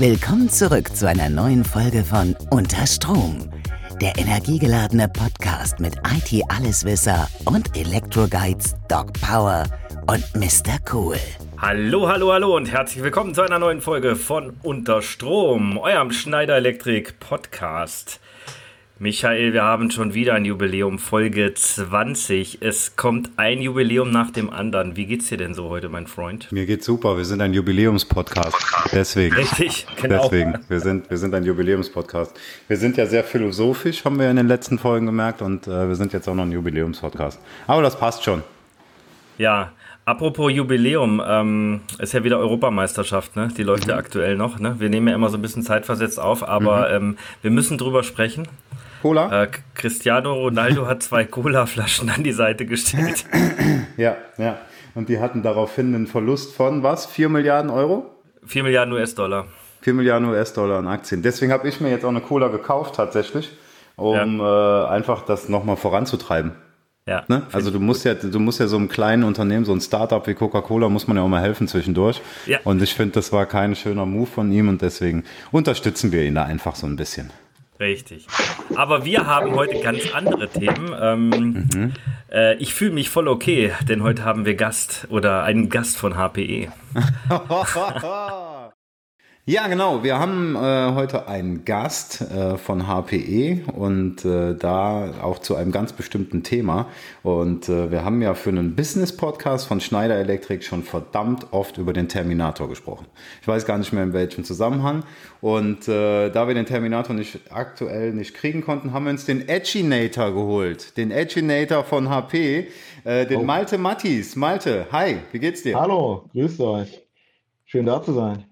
Willkommen zurück zu einer neuen Folge von Unter Strom, der energiegeladene Podcast mit IT-Alleswisser und Elektroguides Doc Power und Mr. Cool. Hallo, hallo, hallo und herzlich willkommen zu einer neuen Folge von Unter Strom, eurem Schneider Elektrik Podcast. Michael, wir haben schon wieder ein Jubiläum, Folge 20. Es kommt ein Jubiläum nach dem anderen. Wie geht's dir denn so heute, mein Freund? Mir geht's super. Wir sind ein Jubiläumspodcast. Deswegen. Richtig, genau. Deswegen. Wir sind, wir sind ein Jubiläumspodcast. Wir sind ja sehr philosophisch, haben wir in den letzten Folgen gemerkt, und äh, wir sind jetzt auch noch ein Jubiläumspodcast. Aber das passt schon. Ja, Apropos Jubiläum, ähm, ist ja wieder Europameisterschaft, ne? Die läuft mhm. ja aktuell noch, ne? Wir nehmen ja immer so ein bisschen zeitversetzt auf, aber mhm. ähm, wir müssen drüber sprechen. Cola? Äh, Cristiano Ronaldo hat zwei Cola-Flaschen an die Seite gestellt. Ja, ja. Und die hatten daraufhin einen Verlust von was? 4 Milliarden Euro? 4 Milliarden US-Dollar. 4 Milliarden US-Dollar an Aktien. Deswegen habe ich mir jetzt auch eine Cola gekauft, tatsächlich, um ja. äh, einfach das nochmal voranzutreiben. Ja, ne? Also du musst ja, du musst ja so einem kleinen Unternehmen, so ein Startup wie Coca-Cola, muss man ja auch mal helfen zwischendurch. Ja. Und ich finde, das war kein schöner Move von ihm und deswegen unterstützen wir ihn da einfach so ein bisschen. Richtig. Aber wir haben heute ganz andere Themen. Ähm, mhm. äh, ich fühle mich voll okay, denn heute haben wir Gast oder einen Gast von HPE. Ja, genau. Wir haben äh, heute einen Gast äh, von HPE und äh, da auch zu einem ganz bestimmten Thema. Und äh, wir haben ja für einen Business-Podcast von Schneider Electric schon verdammt oft über den Terminator gesprochen. Ich weiß gar nicht mehr in welchem Zusammenhang. Und äh, da wir den Terminator nicht aktuell nicht kriegen konnten, haben wir uns den Edginator geholt. Den Edginator von HP, äh, den oh. Malte Mattis. Malte, hi, wie geht's dir? Hallo, grüßt euch. Schön da zu sein.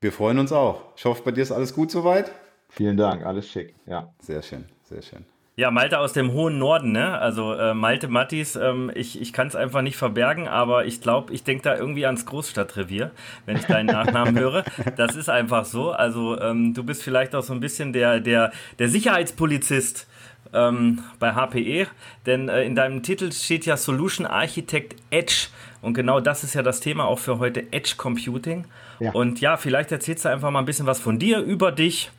Wir freuen uns auch. Ich hoffe, bei dir ist alles gut soweit. Vielen Dank, alles schick, ja. Sehr schön, sehr schön. Ja, Malte aus dem hohen Norden, ne? Also äh, Malte Mattis, ähm, ich, ich kann es einfach nicht verbergen, aber ich glaube, ich denke da irgendwie ans Großstadtrevier, wenn ich deinen Nachnamen höre. Das ist einfach so. Also ähm, du bist vielleicht auch so ein bisschen der, der, der Sicherheitspolizist ähm, bei HPE, denn äh, in deinem Titel steht ja Solution Architect Edge und genau das ist ja das Thema auch für heute Edge Computing. Ja. Und ja, vielleicht erzählst du einfach mal ein bisschen was von dir, über dich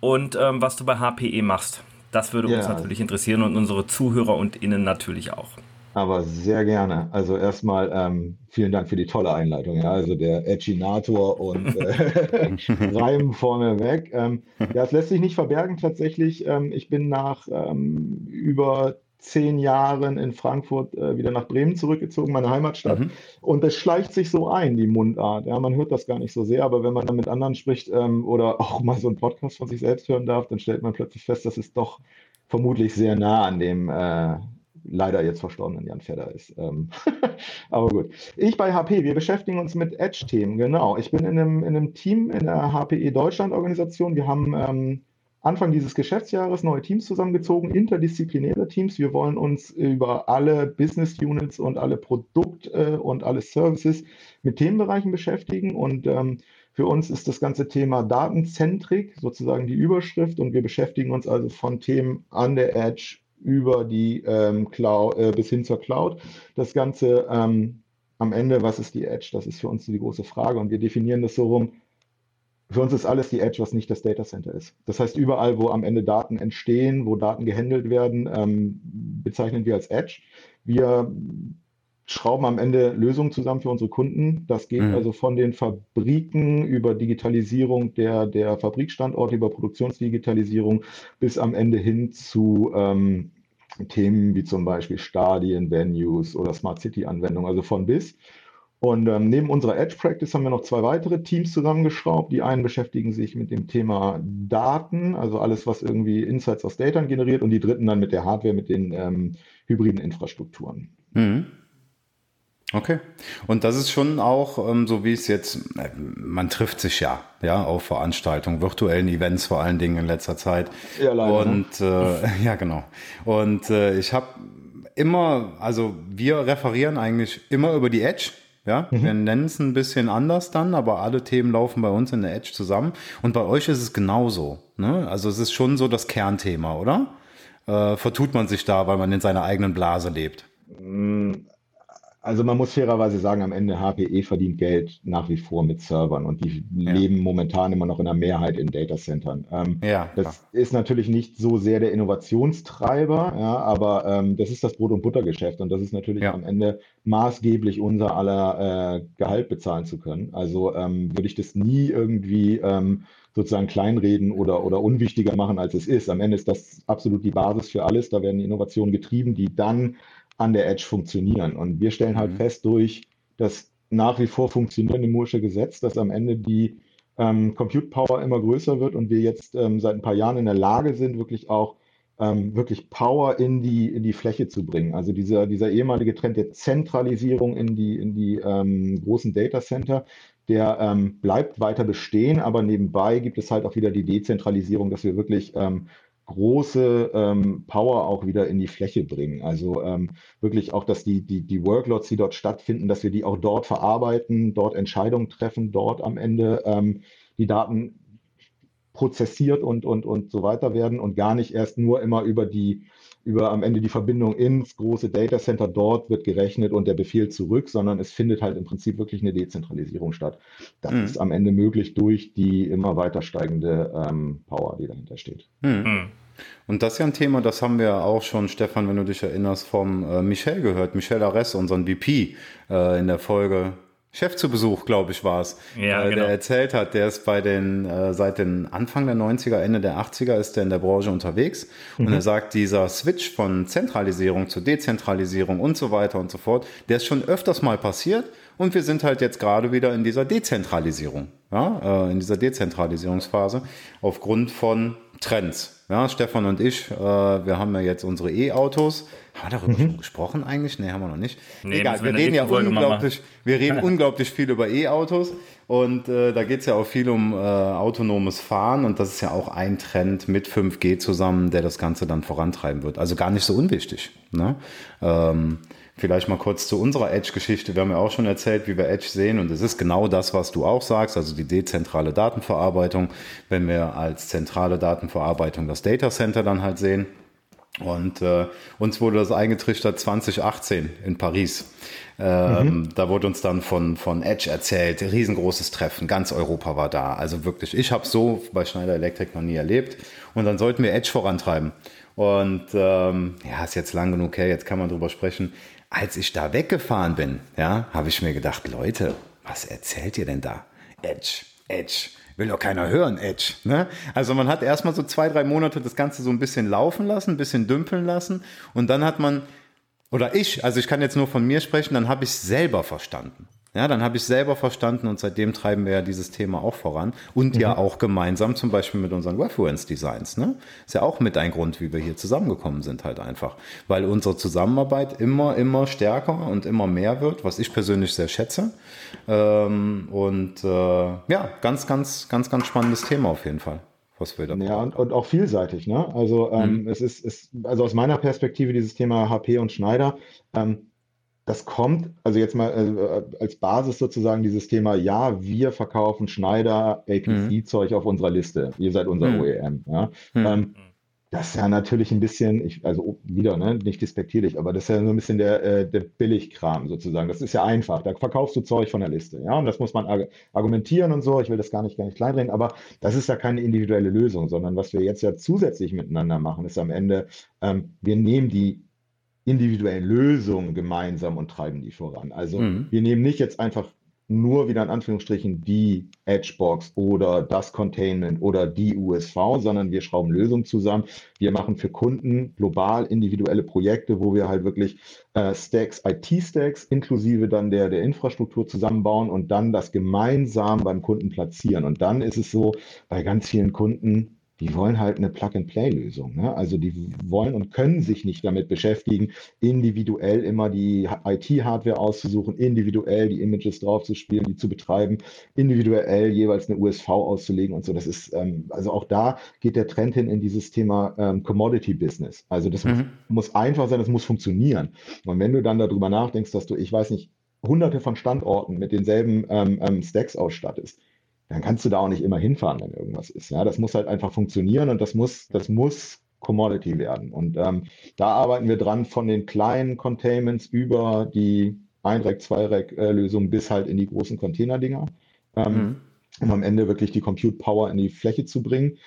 und ähm, was du bei HPE machst. Das würde ja. uns natürlich interessieren und unsere Zuhörer und Innen natürlich auch. Aber sehr gerne. Also erstmal ähm, vielen Dank für die tolle Einleitung. Ja, also der Edginator und äh, Reim vorneweg. Ähm, ja, es lässt sich nicht verbergen tatsächlich. Ähm, ich bin nach ähm, über zehn Jahren in Frankfurt äh, wieder nach Bremen zurückgezogen, meine Heimatstadt. Mhm. Und es schleicht sich so ein, die Mundart. Ja, man hört das gar nicht so sehr, aber wenn man dann mit anderen spricht ähm, oder auch mal so einen Podcast von sich selbst hören darf, dann stellt man plötzlich fest, dass es doch vermutlich sehr nah an dem äh, leider jetzt verstorbenen Jan Fedder ist. Ähm, aber gut. Ich bei HP, wir beschäftigen uns mit Edge-Themen, genau. Ich bin in einem, in einem Team in der HPE Deutschland-Organisation. Wir haben ähm, Anfang dieses Geschäftsjahres neue Teams zusammengezogen, interdisziplinäre Teams. Wir wollen uns über alle Business Units und alle Produkt- äh, und alle Services mit Themenbereichen beschäftigen. Und ähm, für uns ist das ganze Thema Datenzentrik sozusagen die Überschrift. Und wir beschäftigen uns also von Themen an der Edge über die ähm, Cloud äh, bis hin zur Cloud. Das Ganze ähm, am Ende, was ist die Edge? Das ist für uns die große Frage. Und wir definieren das so rum, für uns ist alles die Edge, was nicht das Data Center ist. Das heißt, überall, wo am Ende Daten entstehen, wo Daten gehandelt werden, ähm, bezeichnen wir als Edge. Wir schrauben am Ende Lösungen zusammen für unsere Kunden. Das geht mhm. also von den Fabriken über Digitalisierung der, der Fabrikstandorte, über Produktionsdigitalisierung bis am Ende hin zu ähm, Themen wie zum Beispiel Stadien, Venues oder Smart City Anwendungen, also von bis. Und ähm, neben unserer Edge Practice haben wir noch zwei weitere Teams zusammengeschraubt. Die einen beschäftigen sich mit dem Thema Daten, also alles, was irgendwie Insights aus Data generiert, und die dritten dann mit der Hardware, mit den ähm, hybriden Infrastrukturen. Mhm. Okay. Und das ist schon auch, ähm, so wie es jetzt, äh, man trifft sich ja, ja, auf Veranstaltungen, virtuellen Events vor allen Dingen in letzter Zeit. Ja, leider. Ne? Und äh, ja, genau. Und äh, ich habe immer, also wir referieren eigentlich immer über die Edge ja, mhm. wir nennen es ein bisschen anders dann, aber alle Themen laufen bei uns in der Edge zusammen. Und bei euch ist es genauso. Ne? Also es ist schon so das Kernthema, oder? Äh, vertut man sich da, weil man in seiner eigenen Blase lebt? Also man muss fairerweise sagen, am Ende HPE verdient Geld nach wie vor mit Servern und die ja. leben momentan immer noch in der Mehrheit in Datacentern. Ähm, ja, das ist natürlich nicht so sehr der Innovationstreiber, ja, aber ähm, das ist das Brot- und Buttergeschäft und das ist natürlich ja. am Ende maßgeblich unser aller äh, Gehalt bezahlen zu können. Also ähm, würde ich das nie irgendwie ähm, sozusagen kleinreden oder, oder unwichtiger machen, als es ist. Am Ende ist das absolut die Basis für alles. Da werden Innovationen getrieben, die dann an der Edge funktionieren. Und wir stellen halt mhm. fest durch das nach wie vor funktionierende Moore'sche Gesetz, dass am Ende die ähm, Compute Power immer größer wird und wir jetzt ähm, seit ein paar Jahren in der Lage sind, wirklich auch ähm, wirklich Power in die, in die Fläche zu bringen. Also dieser, dieser ehemalige Trend der Zentralisierung in die, in die ähm, großen Data Center, der ähm, bleibt weiter bestehen, aber nebenbei gibt es halt auch wieder die Dezentralisierung, dass wir wirklich ähm, große ähm, Power auch wieder in die Fläche bringen. Also ähm, wirklich auch, dass die, die, die Workloads, die dort stattfinden, dass wir die auch dort verarbeiten, dort Entscheidungen treffen, dort am Ende ähm, die Daten prozessiert und, und, und so weiter werden und gar nicht erst nur immer über die über am Ende die Verbindung ins große Datacenter. Dort wird gerechnet und der Befehl zurück, sondern es findet halt im Prinzip wirklich eine Dezentralisierung statt. Das mhm. ist am Ende möglich durch die immer weiter steigende ähm, Power, die dahinter steht. Mhm. Und das ist ja ein Thema, das haben wir auch schon, Stefan, wenn du dich erinnerst, vom äh, Michel gehört, Michel Arres, unseren VP, äh, in der Folge Chef zu Besuch, glaube ich, war es, ja, äh, genau. der erzählt hat, der ist bei den, äh, seit den Anfang der 90er, Ende der 80er ist der in der Branche unterwegs mhm. und er sagt, dieser Switch von Zentralisierung zu Dezentralisierung und so weiter und so fort, der ist schon öfters mal passiert und wir sind halt jetzt gerade wieder in dieser Dezentralisierung, ja, äh, in dieser Dezentralisierungsphase aufgrund von Trends. Ja, Stefan und ich, äh, wir haben ja jetzt unsere E-Autos. Haben wir darüber mhm. schon gesprochen eigentlich? Nee, haben wir noch nicht. Nee, Egal, wir reden ja unglaublich, wir reden unglaublich viel über E-Autos und äh, da geht es ja auch viel um äh, autonomes Fahren und das ist ja auch ein Trend mit 5G zusammen, der das Ganze dann vorantreiben wird. Also gar nicht so unwichtig. Ne? Ähm, Vielleicht mal kurz zu unserer Edge-Geschichte. Wir haben ja auch schon erzählt, wie wir Edge sehen. Und es ist genau das, was du auch sagst, also die dezentrale Datenverarbeitung. Wenn wir als zentrale Datenverarbeitung das Data Center dann halt sehen. Und äh, uns wurde das eingetrichtert 2018 in Paris. Ähm, mhm. Da wurde uns dann von, von Edge erzählt, riesengroßes Treffen, ganz Europa war da. Also wirklich, ich habe so bei Schneider Electric noch nie erlebt. Und dann sollten wir Edge vorantreiben. Und ähm, ja, ist jetzt lang genug her, jetzt kann man drüber sprechen als ich da weggefahren bin, ja, habe ich mir gedacht, Leute, was erzählt ihr denn da? Edge, Edge. Will doch keiner hören, Edge. Ne? Also man hat erstmal so zwei, drei Monate das Ganze so ein bisschen laufen lassen, ein bisschen dümpeln lassen und dann hat man, oder ich, also ich kann jetzt nur von mir sprechen, dann habe ich es selber verstanden. Ja, dann habe ich selber verstanden und seitdem treiben wir ja dieses Thema auch voran und mhm. ja auch gemeinsam zum Beispiel mit unseren Reference Designs. Ne? Ist ja auch mit ein Grund, wie wir hier zusammengekommen sind halt einfach, weil unsere Zusammenarbeit immer, immer stärker und immer mehr wird, was ich persönlich sehr schätze. Ähm, und äh, ja, ganz, ganz, ganz, ganz spannendes Thema auf jeden Fall. Was wir da ja, und, und, auch vielseitig. Ne? Also ähm, mhm. es ist, ist, also aus meiner Perspektive dieses Thema HP und Schneider. Ähm, das kommt, also jetzt mal äh, als Basis sozusagen dieses Thema, ja, wir verkaufen Schneider APC-Zeug mhm. auf unserer Liste. Ihr seid unser mhm. OEM. Ja? Mhm. Ähm, das ist ja natürlich ein bisschen, ich, also wieder, ne, nicht despektierlich, aber das ist ja so ein bisschen der, äh, der Billigkram sozusagen. Das ist ja einfach. Da verkaufst du Zeug von der Liste, ja, und das muss man arg argumentieren und so. Ich will das gar nicht, gar nicht kleinreden, aber das ist ja keine individuelle Lösung, sondern was wir jetzt ja zusätzlich miteinander machen, ist am Ende, ähm, wir nehmen die individuellen Lösungen gemeinsam und treiben die voran. Also mhm. wir nehmen nicht jetzt einfach nur wieder in Anführungsstrichen die Edgebox oder das Containment oder die USV, sondern wir schrauben Lösungen zusammen. Wir machen für Kunden global individuelle Projekte, wo wir halt wirklich äh, Stacks, IT-Stacks inklusive dann der, der Infrastruktur zusammenbauen und dann das gemeinsam beim Kunden platzieren. Und dann ist es so, bei ganz vielen Kunden, die wollen halt eine Plug-and-Play-Lösung. Ne? Also die wollen und können sich nicht damit beschäftigen, individuell immer die IT-Hardware auszusuchen, individuell die Images draufzuspielen, die zu betreiben, individuell jeweils eine USV auszulegen und so. Das ist, ähm, also auch da geht der Trend hin in dieses Thema ähm, Commodity-Business. Also das mhm. muss, einfach sein, das muss funktionieren. Und wenn du dann darüber nachdenkst, dass du, ich weiß nicht, hunderte von Standorten mit denselben ähm, ähm Stacks ausstattest, dann kannst du da auch nicht immer hinfahren, wenn irgendwas ist. Ja, das muss halt einfach funktionieren und das muss, das muss Commodity werden. Und ähm, da arbeiten wir dran von den kleinen Containments über die Ein-Rack, Zwei-Rack-Lösungen bis halt in die großen Container-Dinger, ähm, mhm. um am Ende wirklich die Compute Power in die Fläche zu bringen.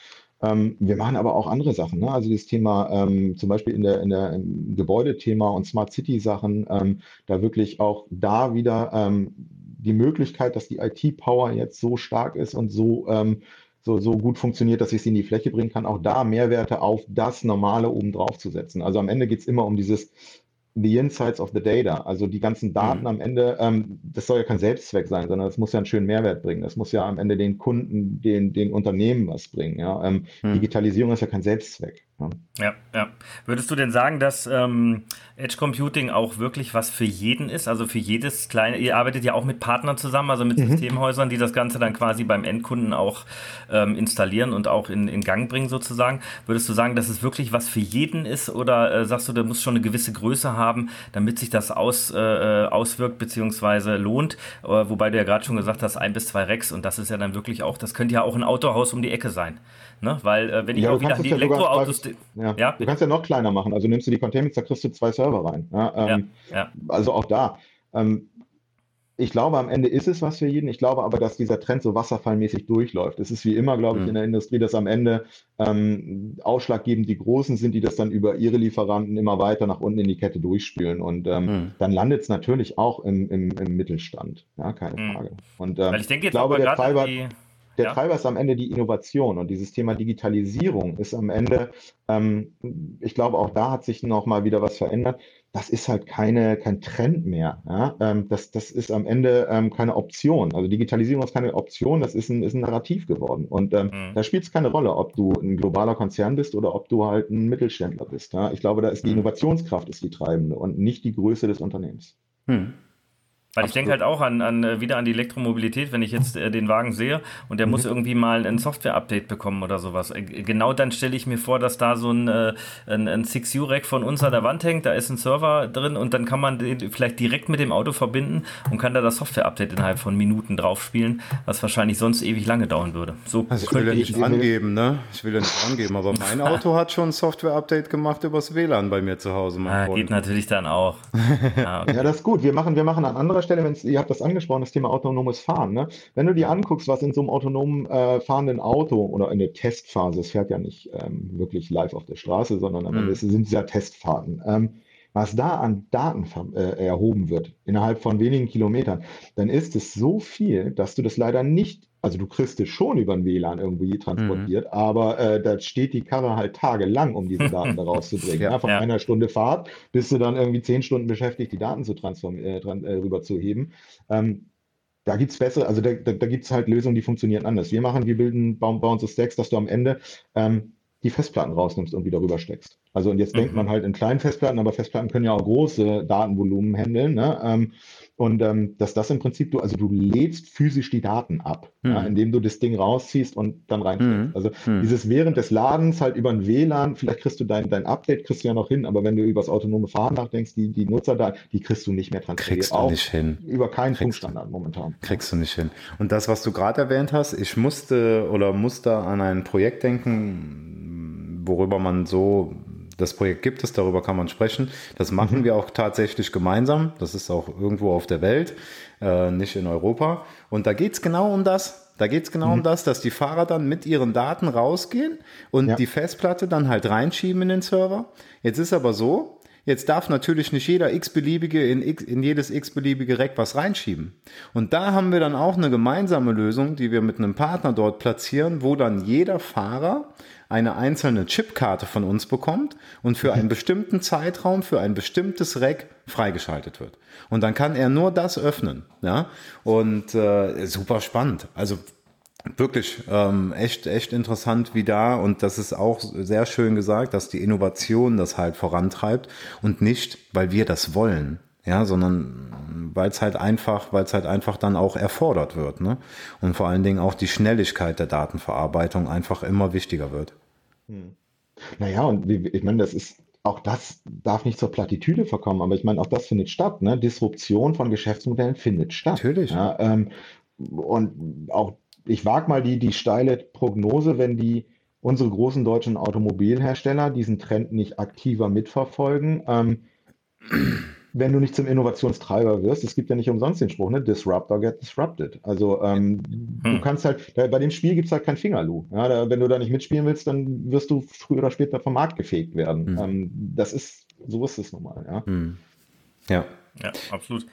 Ähm, wir machen aber auch andere Sachen. Ne? Also das Thema ähm, zum Beispiel in der, in der im Gebäudethema und Smart City Sachen, ähm, da wirklich auch da wieder ähm, die Möglichkeit, dass die IT-Power jetzt so stark ist und so, ähm, so, so gut funktioniert, dass ich sie in die Fläche bringen kann, auch da Mehrwerte auf das Normale oben drauf zu setzen. Also am Ende geht es immer um dieses the insights of the data, also die ganzen Daten mhm. am Ende, ähm, das soll ja kein Selbstzweck sein, sondern es muss ja einen schönen Mehrwert bringen. Das muss ja am Ende den Kunden, den, den Unternehmen was bringen. Ja? Ähm, mhm. Digitalisierung ist ja kein Selbstzweck. Ja, ja. ja. Würdest du denn sagen, dass ähm, Edge Computing auch wirklich was für jeden ist? Also für jedes kleine, ihr arbeitet ja auch mit Partnern zusammen, also mit mhm. Systemhäusern, die das Ganze dann quasi beim Endkunden auch ähm, installieren und auch in, in Gang bringen sozusagen. Würdest du sagen, dass es wirklich was für jeden ist oder äh, sagst du, der muss schon eine gewisse Größe haben, damit sich das aus, äh, äh auswirkt bzw. lohnt? Äh, wobei du ja gerade schon gesagt hast, ein bis zwei Rex und das ist ja dann wirklich auch, das könnte ja auch ein Autohaus um die Ecke sein. Ne? Weil äh, wenn ich ja, auch wieder die Elektroautos ja. ja. Du kannst ja noch kleiner machen. Also nimmst du die Containments, da kriegst du zwei Server rein. Ja, ähm, ja, Also auch da. Ähm, ich glaube, am Ende ist es was für jeden. Ich glaube aber, dass dieser Trend so wasserfallmäßig durchläuft. Es ist wie immer, glaube ich, mhm. in der Industrie, dass am Ende ähm, ausschlaggebend die Großen sind, die das dann über ihre Lieferanten immer weiter nach unten in die Kette durchspülen. Und ähm, mhm. dann landet es natürlich auch im, im, im, Mittelstand. Ja, keine mhm. Frage. Und ähm, Weil ich denke jetzt glaube, der Treiber, die der ja. Treiber ist am Ende die Innovation und dieses Thema Digitalisierung ist am Ende, ähm, ich glaube, auch da hat sich noch mal wieder was verändert. Das ist halt keine, kein Trend mehr. Ja? Ähm, das, das ist am Ende ähm, keine Option. Also Digitalisierung ist keine Option, das ist ein, ist ein Narrativ geworden. Und ähm, mhm. da spielt es keine Rolle, ob du ein globaler Konzern bist oder ob du halt ein Mittelständler bist. Ja? Ich glaube, da ist die mhm. Innovationskraft ist die treibende und nicht die Größe des Unternehmens. Mhm. Weil ich denke halt auch an, an, äh, wieder an die Elektromobilität, wenn ich jetzt äh, den Wagen sehe und der mhm. muss irgendwie mal ein Software-Update bekommen oder sowas. Äh, genau dann stelle ich mir vor, dass da so ein, äh, ein, ein 6U-Rack von uns an der Wand hängt, da ist ein Server drin und dann kann man den vielleicht direkt mit dem Auto verbinden und kann da das Software-Update innerhalb von Minuten drauf spielen, was wahrscheinlich sonst ewig lange dauern würde. So also ich will ja nicht angeben, ne? Ich will ja nicht angeben, aber mein Auto hat schon ein Software-Update gemacht übers WLAN bei mir zu Hause. Ah, geht natürlich dann auch. ah, okay. Ja, das ist gut. Wir machen, wir machen an anderer Stelle, wenn ihr habt das angesprochen, das Thema autonomes Fahren. Ne? Wenn du dir anguckst, was in so einem autonom äh, fahrenden Auto oder in der Testphase, es fährt ja nicht ähm, wirklich live auf der Straße, sondern am mhm. Ende sind es ja Testfahrten. Ähm, was da an Daten äh, erhoben wird, innerhalb von wenigen Kilometern, dann ist es so viel, dass du das leider nicht, also du kriegst es schon über ein WLAN irgendwie transportiert, mhm. aber äh, da steht die Karre halt tagelang, um diese Daten da rauszubringen. ja, von ja. einer Stunde Fahrt bist du dann irgendwie zehn Stunden beschäftigt, die Daten zu äh, äh, rüberzuheben. Ähm, da gibt es bessere, also da, da, da gibt es halt Lösungen, die funktionieren anders. Wir machen, wir bilden, bauen, bauen so Stacks, dass du am Ende ähm, die Festplatten rausnimmst und wieder rübersteckst. Also und jetzt mhm. denkt man halt in kleinen Festplatten, aber Festplatten können ja auch große Datenvolumen handeln. Ne? Ähm, und ähm, dass das im Prinzip du, also du lädst physisch die Daten ab, mhm. ja, indem du das Ding rausziehst und dann reinsteckst. Mhm. Also mhm. dieses während des Ladens halt über ein WLAN, vielleicht kriegst du dein, dein Update, kriegst du ja noch hin, aber wenn du über das autonome Fahren nachdenkst, die, die Nutzerdaten, die kriegst du nicht mehr transferiert. Kriegst du nicht hin. Über keinen kriegst Funkstandard momentan. Kriegst du nicht hin. Und das, was du gerade erwähnt hast, ich musste oder musste an ein Projekt denken, worüber man so das Projekt gibt es, darüber kann man sprechen. Das machen mhm. wir auch tatsächlich gemeinsam. Das ist auch irgendwo auf der Welt, äh, nicht in Europa. Und da geht es genau um das. Da geht es genau mhm. um das, dass die Fahrer dann mit ihren Daten rausgehen und ja. die Festplatte dann halt reinschieben in den Server. Jetzt ist aber so, Jetzt darf natürlich nicht jeder x-beliebige in, x, in jedes x-beliebige Rack was reinschieben. Und da haben wir dann auch eine gemeinsame Lösung, die wir mit einem Partner dort platzieren, wo dann jeder Fahrer eine einzelne Chipkarte von uns bekommt und für einen bestimmten Zeitraum, für ein bestimmtes Rack freigeschaltet wird. Und dann kann er nur das öffnen. Ja? Und äh, super spannend. Also wirklich ähm, echt, echt interessant wie da und das ist auch sehr schön gesagt, dass die Innovation das halt vorantreibt und nicht, weil wir das wollen, ja, sondern weil es halt einfach, weil es halt einfach dann auch erfordert wird, ne? Und vor allen Dingen auch die Schnelligkeit der Datenverarbeitung einfach immer wichtiger wird. Hm. Naja, und ich meine, das ist, auch das darf nicht zur Plattitüde verkommen, aber ich meine, auch das findet statt. Ne? Disruption von Geschäftsmodellen findet statt. Natürlich. Ja, ähm, und auch, ich wage mal die, die steile Prognose, wenn die unsere großen deutschen Automobilhersteller diesen Trend nicht aktiver mitverfolgen, ähm, wenn du nicht zum Innovationstreiber wirst, es gibt ja nicht umsonst den Spruch, ne? Disrupt or get disrupted. Also ähm, hm. du kannst halt, bei dem Spiel gibt es halt kein Fingerlu. Ja, da, wenn du da nicht mitspielen willst, dann wirst du früher oder später vom Markt gefegt werden. Hm. Ähm, das ist, so ist es nun mal. Ja. Hm. Ja. Ja, absolut.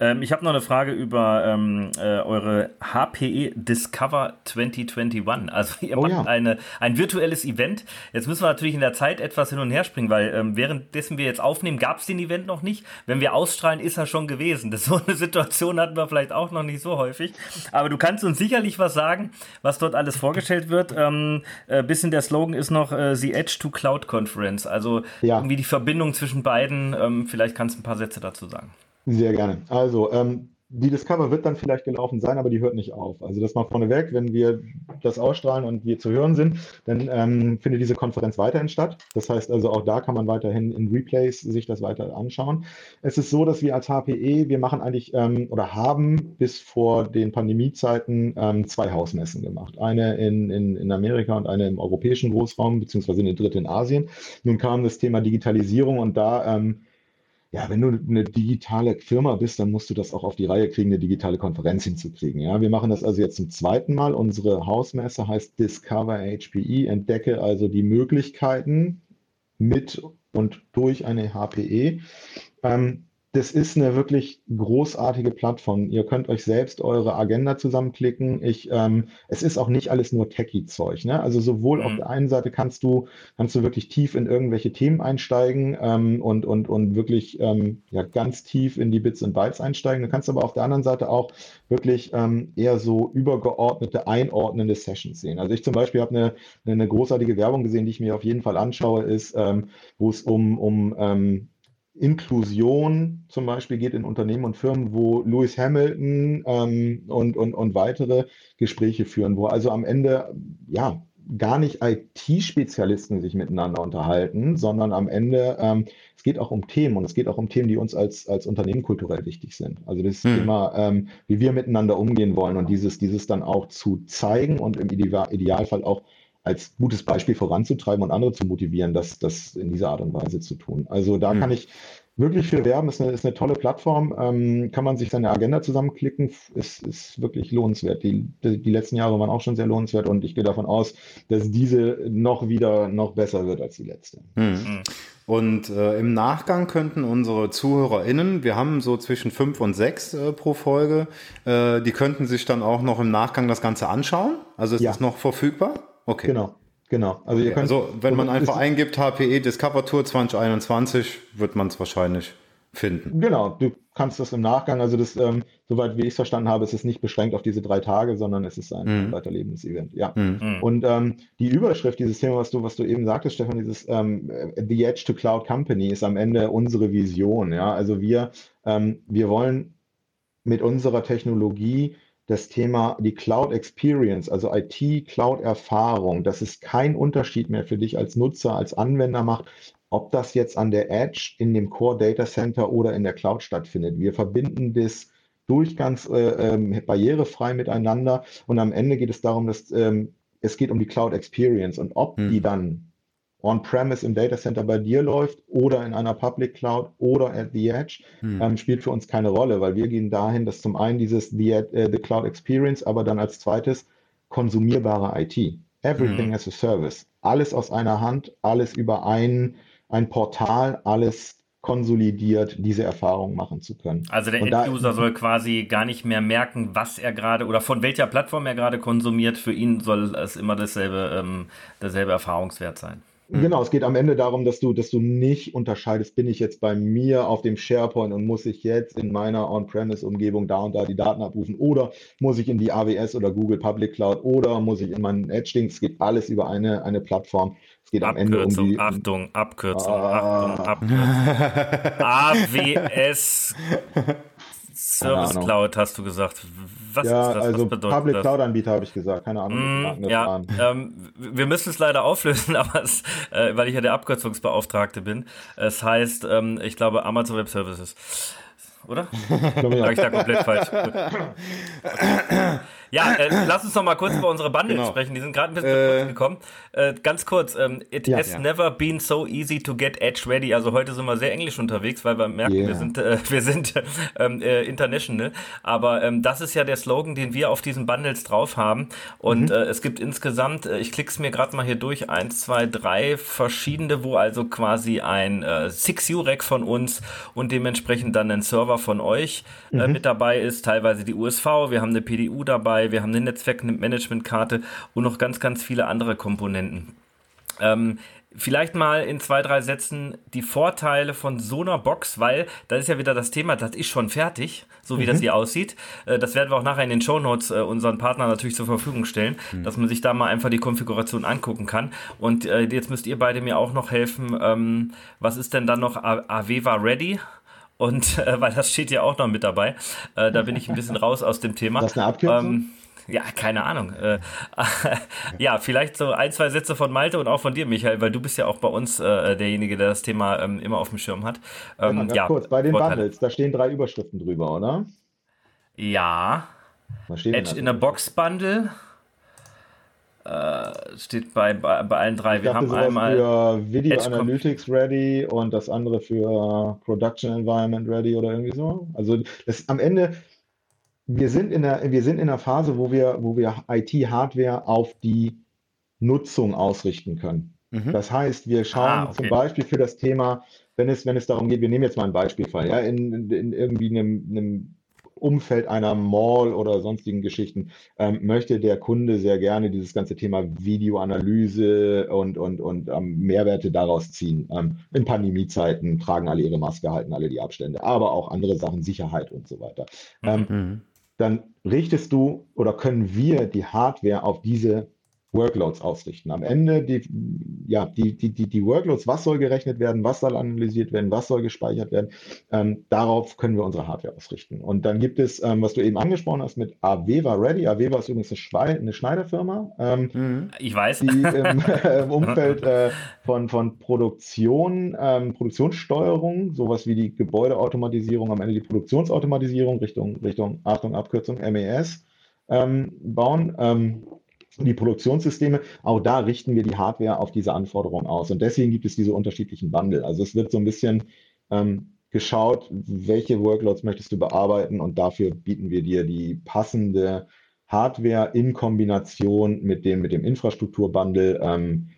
Ähm, ich habe noch eine Frage über ähm, äh, eure HPE Discover 2021. Also ihr oh, macht ja. eine, ein virtuelles Event. Jetzt müssen wir natürlich in der Zeit etwas hin und her springen, weil ähm, währenddessen wir jetzt aufnehmen, gab es den Event noch nicht. Wenn wir ausstrahlen, ist er schon gewesen. Das, so eine Situation hatten wir vielleicht auch noch nicht so häufig. Aber du kannst uns sicherlich was sagen, was dort alles vorgestellt wird. Ähm, äh, bisschen der Slogan ist noch äh, The Edge to Cloud Conference. Also ja. irgendwie die Verbindung zwischen beiden. Ähm, vielleicht kannst du ein paar Sätze dazu sagen. Sehr gerne. Also, ähm, die Discover wird dann vielleicht gelaufen sein, aber die hört nicht auf. Also das mal vorneweg, wenn wir das ausstrahlen und wir zu hören sind, dann ähm, findet diese Konferenz weiterhin statt. Das heißt also auch da kann man weiterhin in Replays sich das weiter anschauen. Es ist so, dass wir als HPE, wir machen eigentlich ähm, oder haben bis vor den Pandemiezeiten ähm, zwei Hausmessen gemacht. Eine in, in, in Amerika und eine im europäischen Großraum, beziehungsweise eine dritte in Asien. Nun kam das Thema Digitalisierung und da ähm, ja, wenn du eine digitale Firma bist, dann musst du das auch auf die Reihe kriegen, eine digitale Konferenz hinzukriegen. Ja, wir machen das also jetzt zum zweiten Mal. Unsere Hausmesse heißt Discover HPE, entdecke also die Möglichkeiten mit und durch eine HPE. Ähm, das ist eine wirklich großartige Plattform. Ihr könnt euch selbst eure Agenda zusammenklicken. Ich, ähm, es ist auch nicht alles nur Techie-Zeug. Ne? Also sowohl mhm. auf der einen Seite kannst du, kannst du wirklich tief in irgendwelche Themen einsteigen ähm, und, und, und wirklich ähm, ja, ganz tief in die Bits und Bytes einsteigen. Du kannst aber auf der anderen Seite auch wirklich ähm, eher so übergeordnete, einordnende Sessions sehen. Also ich zum Beispiel habe eine, eine großartige Werbung gesehen, die ich mir auf jeden Fall anschaue, ist, ähm, wo es um, um ähm, Inklusion zum Beispiel geht in Unternehmen und Firmen, wo Lewis Hamilton ähm, und, und, und weitere Gespräche führen, wo also am Ende ja gar nicht IT-Spezialisten sich miteinander unterhalten, sondern am Ende ähm, es geht auch um Themen und es geht auch um Themen, die uns als, als Unternehmen kulturell wichtig sind. Also das hm. Thema, ähm, wie wir miteinander umgehen wollen und dieses, dieses dann auch zu zeigen und im Idealfall auch als gutes Beispiel voranzutreiben und andere zu motivieren, das, das in dieser Art und Weise zu tun. Also da mhm. kann ich wirklich viel werben, ist eine, ist eine tolle Plattform, ähm, kann man sich seine Agenda zusammenklicken, ist, ist wirklich lohnenswert. Die, die, die, letzten Jahre waren auch schon sehr lohnenswert und ich gehe davon aus, dass diese noch wieder noch besser wird als die letzte. Mhm. Und äh, im Nachgang könnten unsere ZuhörerInnen, wir haben so zwischen fünf und sechs äh, pro Folge, äh, die könnten sich dann auch noch im Nachgang das Ganze anschauen. Also ist ja. das noch verfügbar? Okay. Genau. Genau. Also, okay. also wenn man einfach eingibt HPE Discover Tour 2021, wird man es wahrscheinlich finden. Genau, du kannst das im Nachgang, also das, ähm, soweit wie ich es verstanden habe, ist es nicht beschränkt auf diese drei Tage, sondern es ist ein mhm. Weiterlebensevent. Ja. Mhm. mhm. Und ähm, die Überschrift, dieses Thema, was du, was du eben sagtest, Stefan, dieses ähm, The Edge to Cloud Company ist am Ende unsere Vision. Ja, also wir, ähm, wir wollen mit unserer Technologie das Thema die Cloud Experience, also IT Cloud Erfahrung, dass es keinen Unterschied mehr für dich als Nutzer, als Anwender macht, ob das jetzt an der Edge, in dem Core Data Center oder in der Cloud stattfindet. Wir verbinden das durch ganz äh, äh, barrierefrei miteinander und am Ende geht es darum, dass ähm, es geht um die Cloud Experience und ob hm. die dann on-premise im Data Center bei dir läuft oder in einer Public Cloud oder at the Edge, hm. ähm, spielt für uns keine Rolle, weil wir gehen dahin, dass zum einen dieses the, äh, the Cloud Experience, aber dann als zweites konsumierbare IT. Everything hm. as a Service. Alles aus einer Hand, alles über ein, ein Portal, alles konsolidiert diese Erfahrung machen zu können. Also der End-User soll quasi gar nicht mehr merken, was er gerade oder von welcher Plattform er gerade konsumiert. Für ihn soll es immer dasselbe, ähm, derselbe Erfahrungswert sein. Mhm. Genau, es geht am Ende darum, dass du, dass du nicht unterscheidest, bin ich jetzt bei mir auf dem SharePoint und muss ich jetzt in meiner On-Premise-Umgebung da und da die Daten abrufen oder muss ich in die AWS oder Google Public Cloud oder muss ich in meinen Edge-Ding. Es geht alles über eine, eine Plattform. Es geht am Ende um die. Achtung, Abkürzung, ah. Achtung, Abkürzung. AWS Service Cloud hast du gesagt. Was ja, ist das? Also Public Cloud-Anbieter habe ich gesagt. Keine Ahnung. Mm, ja, ähm, wir müssen es leider auflösen, aber es, äh, weil ich ja der Abkürzungsbeauftragte bin. Es heißt, ähm, ich glaube, Amazon Web Services. oder? Sag ich da komplett falsch. Gut. Ja, äh, lass uns noch mal kurz über unsere Bundles genau. sprechen. Die sind gerade ein bisschen äh, gekommen. Äh, ganz kurz, ähm, it ja, has ja. never been so easy to get Edge ready. Also heute sind wir sehr englisch unterwegs, weil wir merken, yeah. wir sind, äh, wir sind äh, international. Aber ähm, das ist ja der Slogan, den wir auf diesen Bundles drauf haben. Und mhm. äh, es gibt insgesamt, äh, ich klick's mir gerade mal hier durch, eins, zwei, drei verschiedene, wo also quasi ein äh, 6U-Rack von uns und dementsprechend dann ein Server von euch äh, mhm. mit dabei ist. Teilweise die USV, wir haben eine PDU dabei dabei, wir haben eine Netzwerkmanagementkarte und noch ganz, ganz viele andere Komponenten. Ähm, vielleicht mal in zwei, drei Sätzen die Vorteile von so einer Box, weil da ist ja wieder das Thema, das ist schon fertig, so wie mhm. das hier aussieht. Äh, das werden wir auch nachher in den Show Notes äh, unseren Partnern natürlich zur Verfügung stellen, mhm. dass man sich da mal einfach die Konfiguration angucken kann. Und äh, jetzt müsst ihr beide mir auch noch helfen. Ähm, was ist denn dann noch Aveva Ready? Und äh, weil das steht ja auch noch mit dabei, äh, da bin ich ein bisschen raus aus dem Thema. Das ist eine Abkürzung? Ähm, ja, keine Ahnung. Äh, ja, vielleicht so ein, zwei Sätze von Malte und auch von dir, Michael, weil du bist ja auch bei uns äh, derjenige, der das Thema ähm, immer auf dem Schirm hat. Ähm, ja, ja, kurz, bei den Vorteile. Bundles, da stehen drei Überschriften drüber, oder? Ja. Edge in a Box Bundle. Äh, steht bei, bei, bei, allen drei. Ich Wir haben einmal für Video Edge Analytics Ready und das andere für Production Environment Ready oder irgendwie so. Also das am Ende, wir sind in der, wir sind in einer Phase, wo wir, wo wir IT-Hardware auf die Nutzung ausrichten können. Mhm. Das heißt, wir schauen ah, okay. zum Beispiel für das Thema, wenn es, wenn es darum geht, wir nehmen jetzt mal ein Beispielfall, ja, in, in, in irgendwie einem, einem Umfeld einer Mall oder sonstigen Geschichten ähm, möchte der Kunde sehr gerne dieses ganze Thema Videoanalyse und, und, und ähm, Mehrwerte daraus ziehen. Ähm, in Pandemiezeiten tragen alle ihre Maske, halten alle die Abstände, aber auch andere Sachen, Sicherheit und so weiter. Ähm, mhm. Dann richtest du oder können wir die Hardware auf diese Workloads ausrichten. Am Ende die, ja, die, die, die, die Workloads, was soll gerechnet werden, was soll analysiert werden, was soll gespeichert werden, ähm, darauf können wir unsere Hardware ausrichten. Und dann gibt es, ähm, was du eben angesprochen hast, mit Aveva Ready. Aveva ist übrigens eine, Schneiderfirma. Ähm, mhm. ich weiß. Die im, äh, im Umfeld äh, von, von Produktion, ähm, Produktionssteuerung, sowas wie die Gebäudeautomatisierung, am Ende die Produktionsautomatisierung Richtung, Richtung Achtung, Abkürzung, MES ähm, bauen. Die Produktionssysteme, auch da richten wir die Hardware auf diese Anforderungen aus. Und deswegen gibt es diese unterschiedlichen Bundle. Also es wird so ein bisschen ähm, geschaut, welche Workloads möchtest du bearbeiten und dafür bieten wir dir die passende Hardware in Kombination mit dem, mit dem Infrastrukturbundle. Ähm,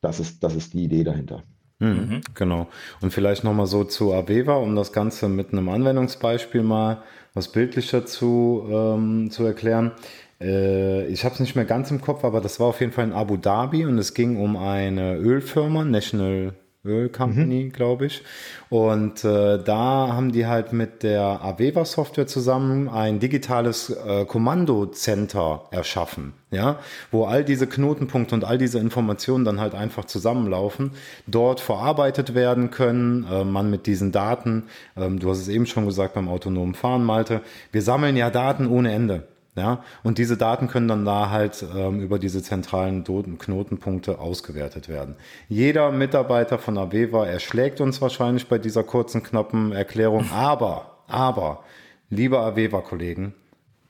das, ist, das ist die Idee dahinter. Mhm, mhm. Genau. Und vielleicht nochmal so zu Aveva, um das Ganze mit einem Anwendungsbeispiel mal was bildlicher zu, ähm, zu erklären. Äh, ich habe es nicht mehr ganz im Kopf, aber das war auf jeden Fall in Abu Dhabi und es ging um eine Ölfirma, National Oil Company, mhm. glaube ich. Und äh, da haben die halt mit der Aveva Software zusammen ein digitales äh, Kommandocenter erschaffen, ja, wo all diese Knotenpunkte und all diese Informationen dann halt einfach zusammenlaufen, dort verarbeitet werden können, äh, man mit diesen Daten, ähm, du hast es eben schon gesagt beim autonomen Fahren, Malte, wir sammeln ja Daten ohne Ende. Ja, und diese Daten können dann da halt ähm, über diese zentralen Knotenpunkte ausgewertet werden. Jeder Mitarbeiter von Aveva erschlägt uns wahrscheinlich bei dieser kurzen, knappen Erklärung, aber, aber, liebe Aveva-Kollegen,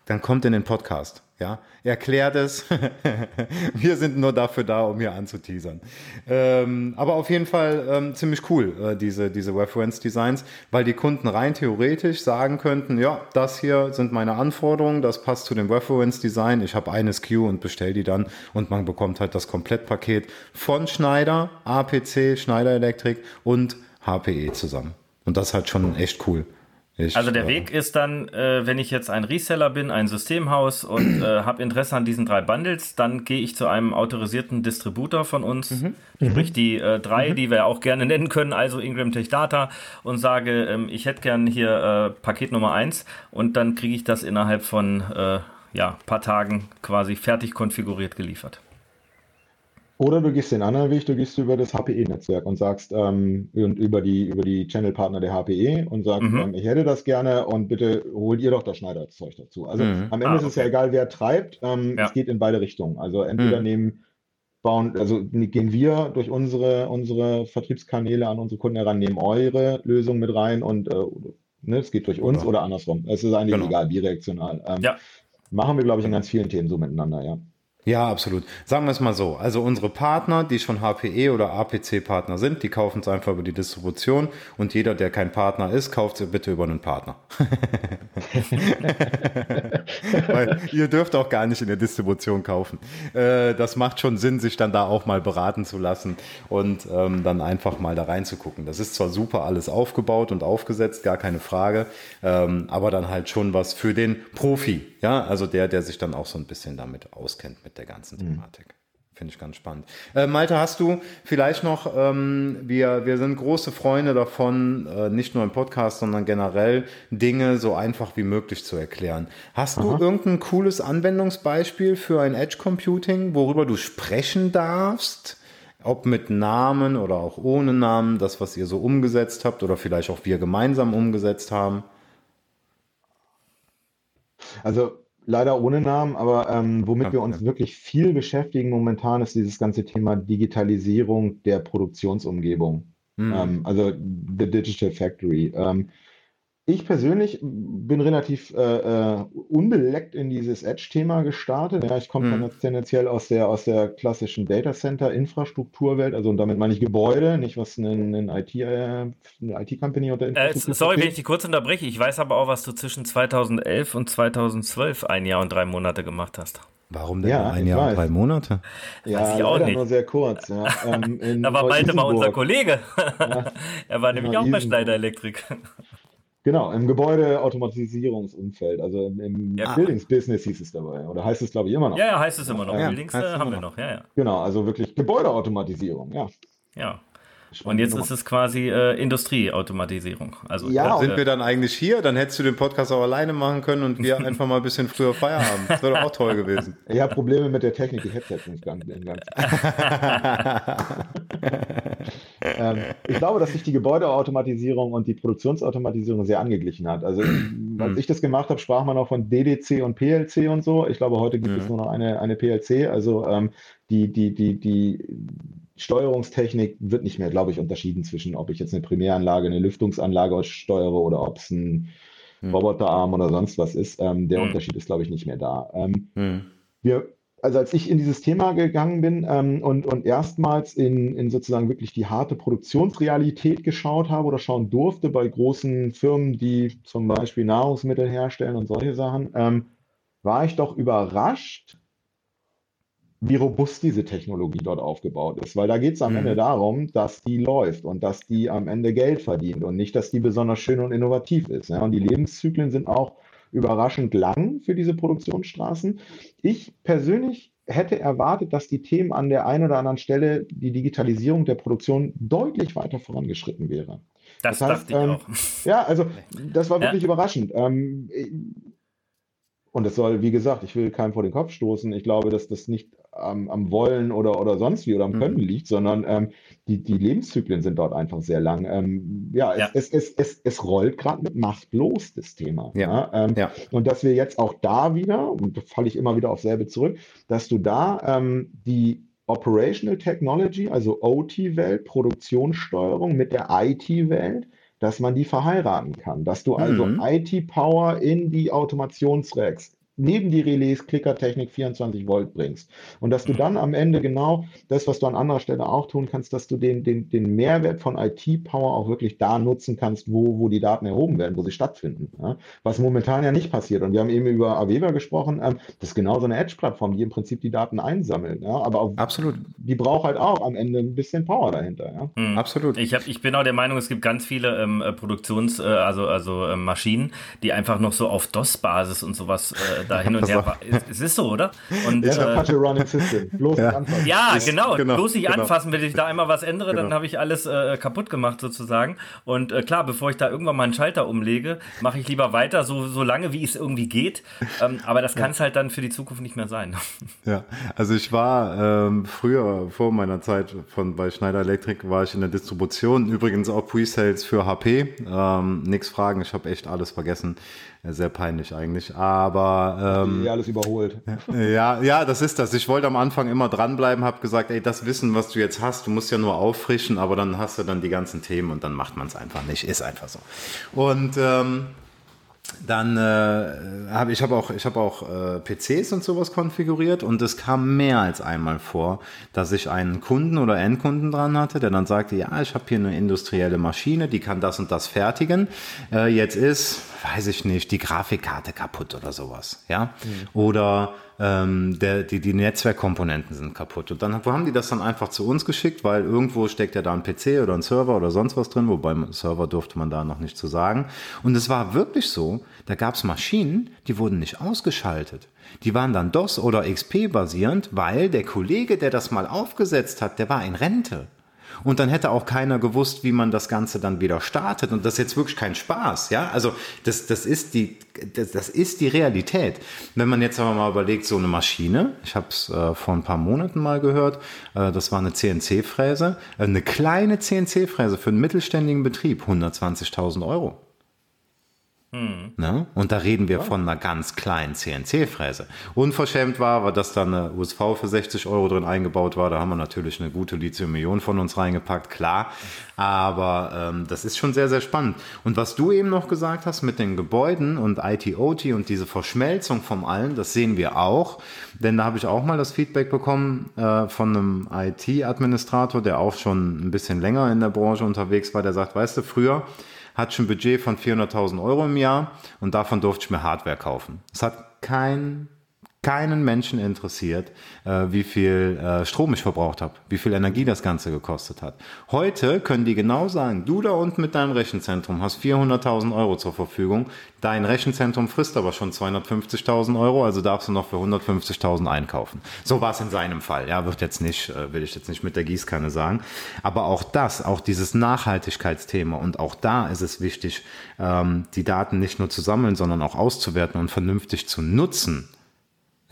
dann kommt in den Podcast. Ja, erklärt es. Wir sind nur dafür da, um hier anzuteasern. Ähm, aber auf jeden Fall ähm, ziemlich cool, äh, diese, diese Reference Designs, weil die Kunden rein theoretisch sagen könnten, ja, das hier sind meine Anforderungen, das passt zu dem Reference Design, ich habe eine SKU und bestelle die dann und man bekommt halt das Komplettpaket von Schneider, APC, Schneider Elektrik und HPE zusammen. Und das ist halt schon echt cool. Ich, also der Weg ist dann, äh, wenn ich jetzt ein Reseller bin, ein Systemhaus und äh, habe Interesse an diesen drei Bundles, dann gehe ich zu einem autorisierten Distributor von uns, mhm. sprich die äh, drei, mhm. die wir auch gerne nennen können, also Ingram Tech Data, und sage, ähm, ich hätte gern hier äh, Paket Nummer eins und dann kriege ich das innerhalb von äh, ja, paar Tagen quasi fertig konfiguriert geliefert. Oder du gehst den anderen Weg, du gehst über das HPE-Netzwerk und sagst, ähm, und über die, über die Channel-Partner der HPE und sagst, mhm. ähm, ich hätte das gerne und bitte holt ihr doch das Schneiderzeug dazu. Also mhm. am Ende ah, ist es ja egal, wer treibt. Ähm, ja. Es geht in beide Richtungen. Also entweder mhm. nehmen, bauen, also gehen wir durch unsere, unsere Vertriebskanäle an unsere Kunden heran, nehmen eure Lösung mit rein und äh, Ne? Es geht durch uns oder, oder andersrum. Es ist eigentlich genau. egal, bireaktional. Ähm, ja. Machen wir, glaube ich, in ganz vielen Themen so miteinander, ja. Ja, absolut. Sagen wir es mal so. Also unsere Partner, die schon HPE oder APC-Partner sind, die kaufen es einfach über die Distribution und jeder, der kein Partner ist, kauft es bitte über einen Partner. Weil ihr dürft auch gar nicht in der Distribution kaufen. Äh, das macht schon Sinn, sich dann da auch mal beraten zu lassen und ähm, dann einfach mal da reinzugucken. Das ist zwar super alles aufgebaut und aufgesetzt, gar keine Frage, ähm, aber dann halt schon was für den Profi. Ja, also der, der sich dann auch so ein bisschen damit auskennt mit der ganzen mhm. Thematik. Mhm. Finde ich ganz spannend. Äh, Malte, hast du vielleicht noch, ähm, wir, wir sind große Freunde davon, äh, nicht nur im Podcast, sondern generell Dinge so einfach wie möglich zu erklären. Hast Aha. du irgendein cooles Anwendungsbeispiel für ein Edge Computing, worüber du sprechen darfst? Ob mit Namen oder auch ohne Namen, das, was ihr so umgesetzt habt oder vielleicht auch wir gemeinsam umgesetzt haben? Also leider ohne Namen, aber ähm, womit wir uns wirklich viel beschäftigen momentan, ist dieses ganze Thema Digitalisierung der Produktionsumgebung. Mhm. Ähm, also The Digital Factory. Ähm, ich persönlich bin relativ äh, äh, unbeleckt in dieses Edge-Thema gestartet. Ja, ich komme hm. tendenziell aus der, aus der klassischen Data Center-Infrastrukturwelt, also und damit meine ich Gebäude, nicht was ein, ein IT, äh, eine IT-Company oder äh, Sorry, wenn ich dich kurz unterbreche. Ich weiß aber auch, was du zwischen 2011 und 2012 ein Jahr und drei Monate gemacht hast. Warum denn ja, ein Jahr weiß. und drei Monate? Ja, weiß ich auch nicht. nur sehr kurz. Ja. Ähm, da war bald mal unser Kollege. Ja, er war nämlich auch bei Schneider Elektrik. Genau, im Gebäudeautomatisierungsumfeld, also im, im ja. Buildings-Business hieß es dabei. Oder heißt es, glaube ich, immer noch. Ja, ja, heißt es immer noch. Ja, Buildings äh, haben wir noch, ja, ja. Genau, also wirklich Gebäudeautomatisierung, ja. Ja. Und jetzt ist es quasi äh, Industrieautomatisierung. Also ja, sind wir dann eigentlich hier? Dann hättest du den Podcast auch alleine machen können und wir einfach mal ein bisschen früher Feierabend. Das wäre doch auch toll gewesen. Ich habe Probleme mit der Technik, die Headsets nicht ganz. ähm, ich glaube, dass sich die Gebäudeautomatisierung und die Produktionsautomatisierung sehr angeglichen hat. Also als hm. ich das gemacht habe, sprach man auch von DDC und PLC und so. Ich glaube, heute gibt mhm. es nur noch eine, eine PLC. Also ähm, die, die, die, die Steuerungstechnik wird nicht mehr, glaube ich, unterschieden zwischen, ob ich jetzt eine Primäranlage, eine Lüftungsanlage steuere oder ob es ein hm. Roboterarm oder sonst was ist. Ähm, der hm. Unterschied ist, glaube ich, nicht mehr da. Ähm, hm. Wir, also als ich in dieses Thema gegangen bin ähm, und, und erstmals in, in sozusagen wirklich die harte Produktionsrealität geschaut habe oder schauen durfte bei großen Firmen, die zum Beispiel Nahrungsmittel herstellen und solche Sachen, ähm, war ich doch überrascht, wie robust diese Technologie dort aufgebaut ist. Weil da geht es am mhm. Ende darum, dass die läuft und dass die am Ende Geld verdient und nicht, dass die besonders schön und innovativ ist. Ja? Und die Lebenszyklen sind auch überraschend lang für diese Produktionsstraßen. Ich persönlich hätte erwartet, dass die Themen an der einen oder anderen Stelle, die Digitalisierung der Produktion deutlich weiter vorangeschritten wäre. Das, das heißt, dachte ich ähm, auch. Ja, also das war wirklich ja. überraschend. Ähm, und es soll, wie gesagt, ich will keinem vor den Kopf stoßen. Ich glaube, dass das nicht am, am Wollen oder, oder sonst wie oder am mhm. Können liegt, sondern ähm, die, die Lebenszyklen sind dort einfach sehr lang. Ähm, ja, ja, Es, es, es, es rollt gerade mit Macht los, das Thema. Ja. Ja, ähm, ja. Und dass wir jetzt auch da wieder, und da falle ich immer wieder auf selbe zurück, dass du da ähm, die Operational Technology, also OT-Welt, Produktionssteuerung mit der IT-Welt, dass man die verheiraten kann, dass du also mhm. IT-Power in die Automationsracks neben die Relais Klickertechnik 24 Volt bringst. Und dass du mhm. dann am Ende genau das, was du an anderer Stelle auch tun kannst, dass du den, den, den Mehrwert von IT-Power auch wirklich da nutzen kannst, wo, wo die Daten erhoben werden, wo sie stattfinden. Ja? Was momentan ja nicht passiert. Und wir haben eben über Aveva gesprochen. Ähm, das ist genau so eine Edge-Plattform, die im Prinzip die Daten einsammelt. Ja? Aber auch, Absolut. die braucht halt auch am Ende ein bisschen Power dahinter. Ja? Mhm. Absolut. Ich, hab, ich bin auch der Meinung, es gibt ganz viele ähm, äh, Produktions-, äh, also, also äh, Maschinen, die einfach noch so auf DOS-Basis und sowas äh, da hin und her. Es ist so, oder? Und, ja, äh, Apache Running System. Bloß ja. anfassen. Ja, genau. genau. Bloß nicht genau. anfassen. Wenn ich da einmal was ändere, genau. dann habe ich alles äh, kaputt gemacht sozusagen. Und äh, klar, bevor ich da irgendwann mal einen Schalter umlege, mache ich lieber weiter, so, so lange wie es irgendwie geht. Ähm, aber das kann es ja. halt dann für die Zukunft nicht mehr sein. Ja, also ich war ähm, früher, vor meiner Zeit von bei Schneider Electric, war ich in der Distribution, übrigens auch Pre-Sales für HP. Ähm, nix fragen, ich habe echt alles vergessen. Sehr peinlich eigentlich. Aber ähm, ja, alles überholt. Ja, ja, das ist das. Ich wollte am Anfang immer dranbleiben, habe gesagt, ey, das Wissen, was du jetzt hast, du musst ja nur auffrischen, aber dann hast du dann die ganzen Themen und dann macht man es einfach nicht. Ist einfach so. Und ähm, dann äh, habe ich habe auch ich habe auch äh, PCs und sowas konfiguriert und es kam mehr als einmal vor, dass ich einen Kunden oder Endkunden dran hatte, der dann sagte, ja, ich habe hier eine industrielle Maschine, die kann das und das fertigen. Äh, jetzt ist, weiß ich nicht, die Grafikkarte kaputt oder sowas, ja? Mhm. Oder ähm, der, die, die Netzwerkkomponenten sind kaputt. Und dann haben die das dann einfach zu uns geschickt, weil irgendwo steckt ja da ein PC oder ein Server oder sonst was drin, wobei Server durfte man da noch nicht zu sagen. Und es war wirklich so, da gab es Maschinen, die wurden nicht ausgeschaltet. Die waren dann DOS oder XP basierend, weil der Kollege, der das mal aufgesetzt hat, der war in Rente. Und dann hätte auch keiner gewusst, wie man das Ganze dann wieder startet. Und das ist jetzt wirklich kein Spaß, ja. Also das, das, ist, die, das, das ist die Realität. Wenn man jetzt aber mal überlegt, so eine Maschine, ich habe es äh, vor ein paar Monaten mal gehört, äh, das war eine CNC-Fräse, äh, eine kleine CNC-Fräse für einen mittelständigen Betrieb, 120.000 Euro. Mhm. Ne? Und da reden wir von einer ganz kleinen CNC-Fräse. Unverschämt war, weil das dann eine USV für 60 Euro drin eingebaut war. Da haben wir natürlich eine gute Lithium-Ionen von uns reingepackt, klar. Aber ähm, das ist schon sehr, sehr spannend. Und was du eben noch gesagt hast mit den Gebäuden und IT-OT und diese Verschmelzung von allen, das sehen wir auch. Denn da habe ich auch mal das Feedback bekommen äh, von einem IT-Administrator, der auch schon ein bisschen länger in der Branche unterwegs war, der sagt, weißt du, früher hatte schon ein Budget von 400.000 Euro im Jahr und davon durfte ich mir Hardware kaufen. Es hat kein keinen Menschen interessiert, äh, wie viel äh, Strom ich verbraucht habe, wie viel Energie das Ganze gekostet hat. Heute können die genau sagen, du da unten mit deinem Rechenzentrum hast 400.000 Euro zur Verfügung, dein Rechenzentrum frisst aber schon 250.000 Euro, also darfst du noch für 150.000 einkaufen. So war es in seinem Fall. Ja, wird jetzt nicht, äh, will ich jetzt nicht mit der Gießkanne sagen. Aber auch das, auch dieses Nachhaltigkeitsthema und auch da ist es wichtig, ähm, die Daten nicht nur zu sammeln, sondern auch auszuwerten und vernünftig zu nutzen.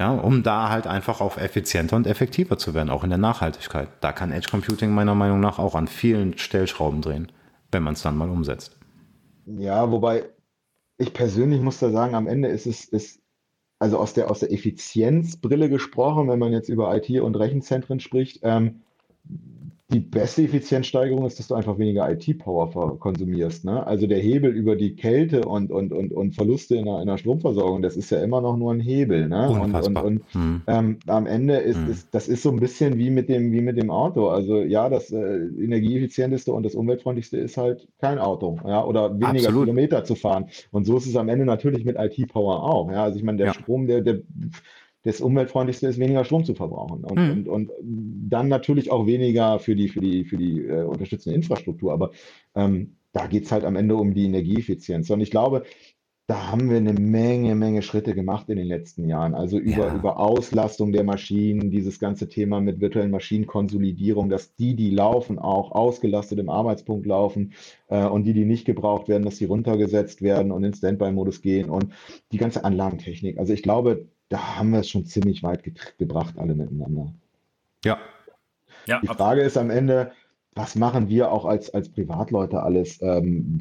Ja, um da halt einfach auch effizienter und effektiver zu werden, auch in der Nachhaltigkeit. Da kann Edge Computing meiner Meinung nach auch an vielen Stellschrauben drehen, wenn man es dann mal umsetzt. Ja, wobei ich persönlich muss da sagen, am Ende ist es, ist, also aus der, aus der Effizienzbrille gesprochen, wenn man jetzt über IT und Rechenzentren spricht, ähm, die beste Effizienzsteigerung ist, dass du einfach weniger IT-Power konsumierst. Ne? Also der Hebel über die Kälte und, und, und, und Verluste in einer, in einer Stromversorgung, das ist ja immer noch nur ein Hebel. Ne? Und, und, und hm. ähm, am Ende ist, hm. ist das ist so ein bisschen wie mit dem, wie mit dem Auto. Also ja, das äh, energieeffizienteste und das umweltfreundlichste ist halt kein Auto, ja, oder weniger Absolut. Kilometer zu fahren. Und so ist es am Ende natürlich mit IT-Power auch. Ja? Also ich meine, der ja. Strom, der, der das umweltfreundlichste ist, weniger Strom zu verbrauchen. Und, mhm. und, und dann natürlich auch weniger für die, für die, für die äh, unterstützende Infrastruktur. Aber ähm, da geht es halt am Ende um die Energieeffizienz. Und ich glaube, da haben wir eine Menge, Menge Schritte gemacht in den letzten Jahren. Also über, ja. über Auslastung der Maschinen, dieses ganze Thema mit virtuellen Maschinenkonsolidierung, dass die, die laufen, auch ausgelastet im Arbeitspunkt laufen äh, und die, die nicht gebraucht werden, dass sie runtergesetzt werden und in Standby-Modus gehen und die ganze Anlagentechnik. Also ich glaube, da haben wir es schon ziemlich weit ge gebracht, alle miteinander. Ja. ja Die Frage ist am Ende, was machen wir auch als, als Privatleute alles? Ähm,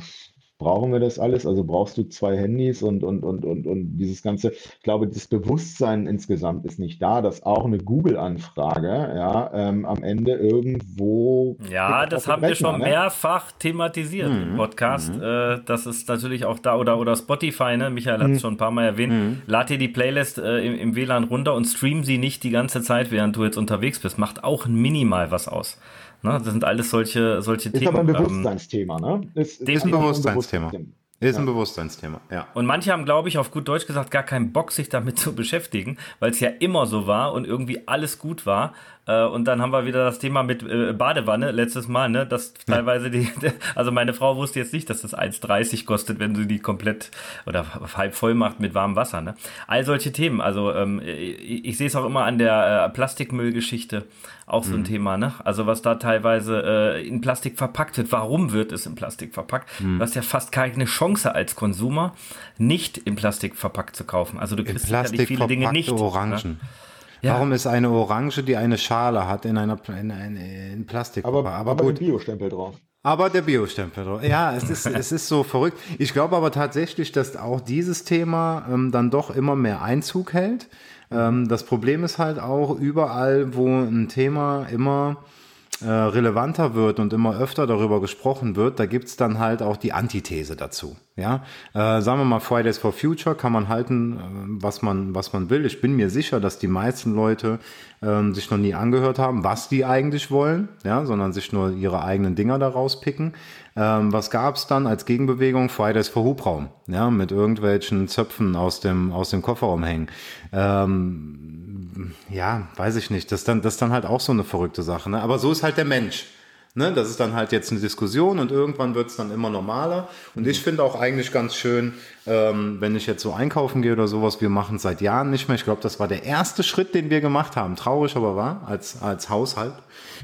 brauchen wir das alles? Also brauchst du zwei Handys und, und, und, und, und dieses ganze, ich glaube, das Bewusstsein insgesamt ist nicht da, dass auch eine Google-Anfrage ja, ähm, am Ende irgendwo. Ja, das haben wir schon ne? mehrfach thematisiert mhm. im Podcast. Mhm. Äh, das ist natürlich auch da oder, oder Spotify, ne? Michael hat es mhm. schon ein paar Mal erwähnt. Mhm. Lad dir die Playlist äh, im, im WLAN runter und stream sie nicht die ganze Zeit, während du jetzt unterwegs bist. Macht auch minimal was aus. Ne? Das sind alles solche, solche ist Themen. Ist aber ein ähm, Bewusstseinsthema, ne? Ist, ist ein Bewusstseinsthema. Ist ein Bewusstseinsthema, ja. Und manche haben, glaube ich, auf gut Deutsch gesagt, gar keinen Bock, sich damit zu beschäftigen, weil es ja immer so war und irgendwie alles gut war. Äh, und dann haben wir wieder das Thema mit äh, Badewanne letztes Mal, ne? Dass teilweise die, also meine Frau wusste jetzt nicht, dass das 1,30 kostet, wenn sie die komplett oder halb voll macht mit warmem Wasser, ne? All solche Themen. Also ähm, ich, ich sehe es auch immer an der äh, Plastikmüllgeschichte auch so ein mhm. Thema, ne? Also was da teilweise äh, in Plastik verpackt wird. Warum wird es in Plastik verpackt? Mhm. Du hast ja fast keine Chance als Konsumer, nicht in Plastik verpackt zu kaufen. Also du kriegst sicherlich viele Dinge nicht. Ne? Orangen. Ne? Ja. Warum ist eine Orange, die eine Schale hat, in einer in, in, in Plastik? Aber, aber, aber gut. Biostempel drauf. Aber der Biostempel, ja, es ist, es ist so verrückt. Ich glaube aber tatsächlich, dass auch dieses Thema ähm, dann doch immer mehr Einzug hält. Ähm, das Problem ist halt auch überall, wo ein Thema immer äh, relevanter wird und immer öfter darüber gesprochen wird, da gibt's dann halt auch die Antithese dazu. Ja, äh, sagen wir mal Fridays for Future kann man halten, äh, was man was man will. Ich bin mir sicher, dass die meisten Leute ähm, sich noch nie angehört haben, was die eigentlich wollen, ja, sondern sich nur ihre eigenen Dinger daraus picken. Ähm, was gab's dann als Gegenbewegung? Fridays for Hubraum, ja, mit irgendwelchen Zöpfen aus dem aus dem Kofferraum hängen. Ähm, ja, weiß ich nicht. Das dann das dann halt auch so eine verrückte Sache. Ne? Aber so ist halt der Mensch. Ne, das ist dann halt jetzt eine Diskussion und irgendwann wird es dann immer normaler. Und ich finde auch eigentlich ganz schön, ähm, wenn ich jetzt so einkaufen gehe oder sowas, wir machen es seit Jahren nicht mehr. Ich glaube, das war der erste Schritt, den wir gemacht haben. Traurig aber war, als, als Haushalt,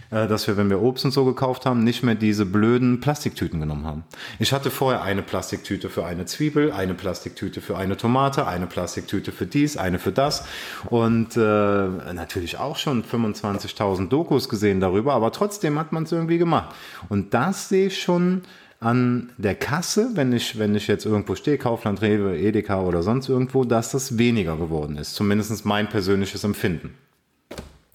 äh, dass wir, wenn wir Obst und so gekauft haben, nicht mehr diese blöden Plastiktüten genommen haben. Ich hatte vorher eine Plastiktüte für eine Zwiebel, eine Plastiktüte für eine Tomate, eine Plastiktüte für dies, eine für das und äh, natürlich auch schon 25.000 Dokus gesehen darüber, aber trotzdem hat man es irgendwie gemacht. Und das sehe ich schon an der Kasse, wenn ich, wenn ich jetzt irgendwo stehe, Kaufland, Rewe, Edeka oder sonst irgendwo, dass das weniger geworden ist. Zumindest mein persönliches Empfinden.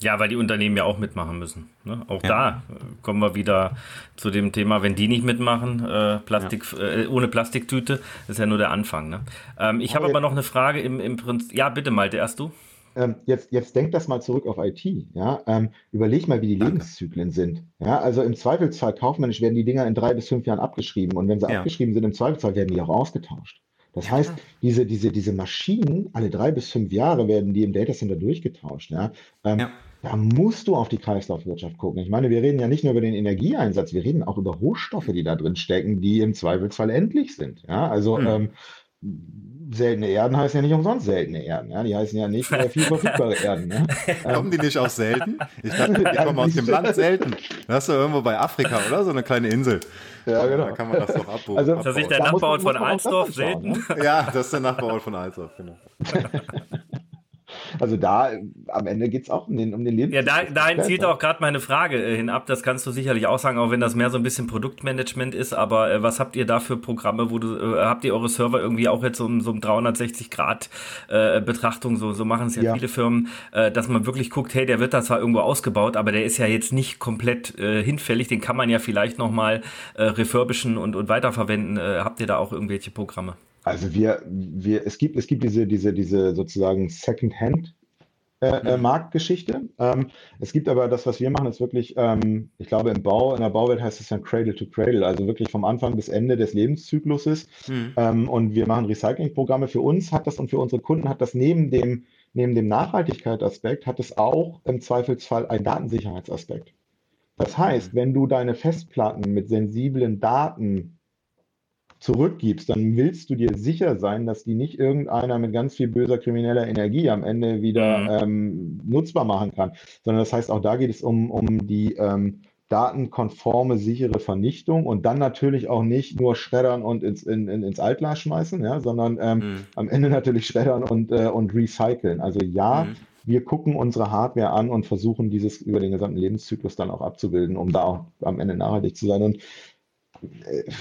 Ja, weil die Unternehmen ja auch mitmachen müssen. Ne? Auch ja. da äh, kommen wir wieder zu dem Thema, wenn die nicht mitmachen, äh, Plastik, ja. äh, ohne Plastiktüte, ist ja nur der Anfang. Ne? Ähm, ich habe aber noch eine Frage im, im Prinzip. Ja, bitte Malte, erst du. Ähm, jetzt, jetzt denk das mal zurück auf IT. Ja? Ähm, überleg mal, wie die Lebenszyklen sind. Ja? Also im Zweifelsfall kaufmännisch werden die Dinger in drei bis fünf Jahren abgeschrieben. Und wenn sie ja. abgeschrieben sind, im Zweifelsfall werden die auch ausgetauscht. Das ja, heißt, diese, diese, diese Maschinen, alle drei bis fünf Jahre werden die im Datacenter durchgetauscht. Ja? Ähm, ja. Da musst du auf die Kreislaufwirtschaft gucken. Ich meine, wir reden ja nicht nur über den Energieeinsatz, wir reden auch über Rohstoffe, die da drin stecken, die im Zweifelsfall endlich sind. Ja, also hm. ähm, seltene Erden heißen ja nicht umsonst seltene Erden. Ja? Die heißen ja nicht äh, viel verfügbare Erden. Ne? Kommen die nicht auch selten? Ich dachte, die kommen aus dem Land selten. Das ist doch irgendwo bei Afrika, oder? So eine kleine Insel. Ja, genau. Da kann man das doch abbuchen. Also, ist das nicht der Nachbarort von Alsdorf selten? Ne? Ja, das ist der Nachbarort von Alsdorf, genau. Also da am Ende geht es auch um den, um den Lebens. Ja, da, dahin zielt auch gerade meine Frage äh, hinab. Das kannst du sicherlich auch sagen, auch wenn das mehr so ein bisschen Produktmanagement ist. Aber äh, was habt ihr da für Programme, wo du äh, habt ihr eure Server irgendwie auch jetzt so, so um 360 Grad äh, Betrachtung? So, so machen es ja, ja, viele Firmen, äh, dass man wirklich guckt, hey, der wird da zwar irgendwo ausgebaut, aber der ist ja jetzt nicht komplett äh, hinfällig. Den kann man ja vielleicht noch mal äh, refurbischen und, und weiterverwenden. Äh, habt ihr da auch irgendwelche Programme? Also wir, wir, es gibt, es gibt diese, diese, diese sozusagen Second-Hand äh, äh, mhm. Marktgeschichte. Ähm, es gibt aber das, was wir machen, ist wirklich, ähm, ich glaube, im Bau, in der Bauwelt heißt es dann Cradle to Cradle, also wirklich vom Anfang bis Ende des Lebenszykluses. Mhm. Ähm, und wir machen Recyclingprogramme. Für uns hat das und für unsere Kunden hat das neben dem, neben dem Nachhaltigkeitsaspekt, hat es auch im Zweifelsfall einen Datensicherheitsaspekt. Das heißt, mhm. wenn du deine Festplatten mit sensiblen Daten zurückgibst, dann willst du dir sicher sein, dass die nicht irgendeiner mit ganz viel böser krimineller Energie am Ende wieder mhm. ähm, nutzbar machen kann. Sondern das heißt, auch da geht es um, um die ähm, datenkonforme, sichere Vernichtung und dann natürlich auch nicht nur schreddern und ins, in, in, ins Altglas schmeißen, ja, sondern ähm, mhm. am Ende natürlich schreddern und, äh, und recyceln. Also ja, mhm. wir gucken unsere Hardware an und versuchen dieses über den gesamten Lebenszyklus dann auch abzubilden, um da auch am Ende nachhaltig zu sein. Und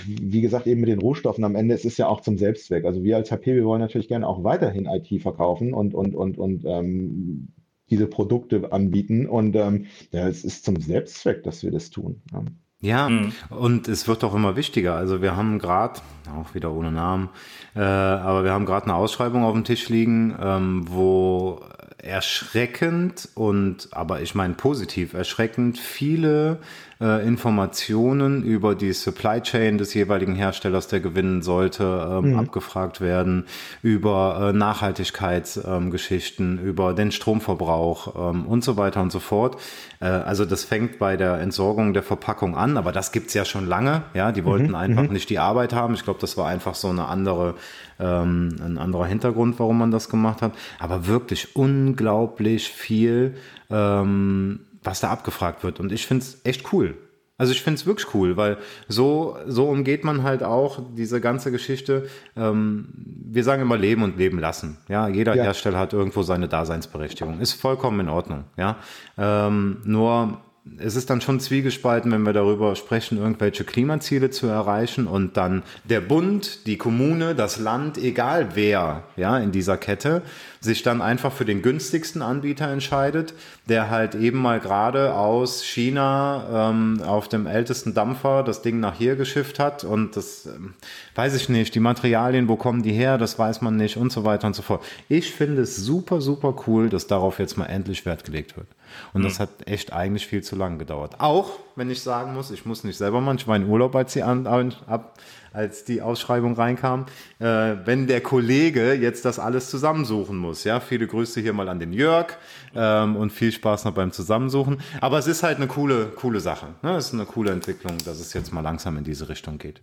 wie gesagt, eben mit den Rohstoffen am Ende, es ist ja auch zum Selbstzweck. Also wir als HP, wir wollen natürlich gerne auch weiterhin IT verkaufen und, und, und, und ähm, diese Produkte anbieten. Und ähm, ja, es ist zum Selbstzweck, dass wir das tun. Ja. Ja, mhm. und es wird auch immer wichtiger. Also wir haben gerade, auch wieder ohne Namen, äh, aber wir haben gerade eine Ausschreibung auf dem Tisch liegen, ähm, wo erschreckend und, aber ich meine positiv erschreckend, viele äh, Informationen über die Supply Chain des jeweiligen Herstellers, der gewinnen sollte, ähm, mhm. abgefragt werden, über äh, Nachhaltigkeitsgeschichten, ähm, über den Stromverbrauch ähm, und so weiter und so fort. Äh, also das fängt bei der Entsorgung der Verpackung an, aber das gibt's ja schon lange. Ja, die wollten mhm. einfach mhm. nicht die Arbeit haben. Ich glaube, das war einfach so eine andere ähm, ein anderer Hintergrund, warum man das gemacht hat. Aber wirklich unglaublich viel, ähm, was da abgefragt wird. Und ich finde es echt cool. Also ich finde es wirklich cool, weil so, so umgeht man halt auch diese ganze Geschichte. Ähm, wir sagen immer leben und leben lassen. Ja, jeder ja. Hersteller hat irgendwo seine Daseinsberechtigung. Ist vollkommen in Ordnung. Ja, ähm, nur es ist dann schon zwiegespalten, wenn wir darüber sprechen, irgendwelche Klimaziele zu erreichen und dann der Bund, die Kommune, das Land, egal wer, ja, in dieser Kette, sich dann einfach für den günstigsten Anbieter entscheidet, der halt eben mal gerade aus China ähm, auf dem ältesten Dampfer das Ding nach hier geschifft hat und das ähm, weiß ich nicht, die Materialien, wo kommen die her, das weiß man nicht und so weiter und so fort. Ich finde es super, super cool, dass darauf jetzt mal endlich Wert gelegt wird. Und mhm. das hat echt eigentlich viel zu lange gedauert. Auch wenn ich sagen muss, ich muss nicht selber manchmal in Urlaub, als die, an, ab, als die Ausschreibung reinkam, äh, wenn der Kollege jetzt das alles zusammensuchen muss. Ja, viele Grüße hier mal an den Jörg ähm, und viel Spaß noch beim Zusammensuchen. Aber es ist halt eine coole, coole Sache. Ne? Es ist eine coole Entwicklung, dass es jetzt mal langsam in diese Richtung geht.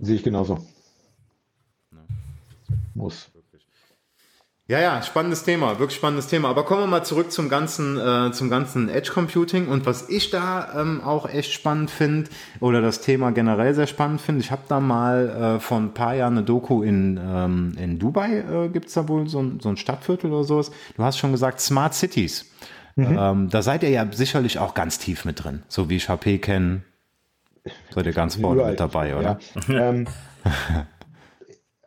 Sehe ich genauso. Muss. Ja, ja, spannendes Thema, wirklich spannendes Thema. Aber kommen wir mal zurück zum ganzen, äh, zum ganzen Edge Computing und was ich da ähm, auch echt spannend finde oder das Thema generell sehr spannend finde. Ich habe da mal äh, vor ein paar Jahren eine Doku in, ähm, in Dubai äh, gibt es da wohl so ein, so ein Stadtviertel oder sowas. Du hast schon gesagt Smart Cities. Mhm. Ähm, da seid ihr ja sicherlich auch ganz tief mit drin, so wie ich HP kenne. Seid ihr ganz vorne mit dabei, oder? Ja. ähm,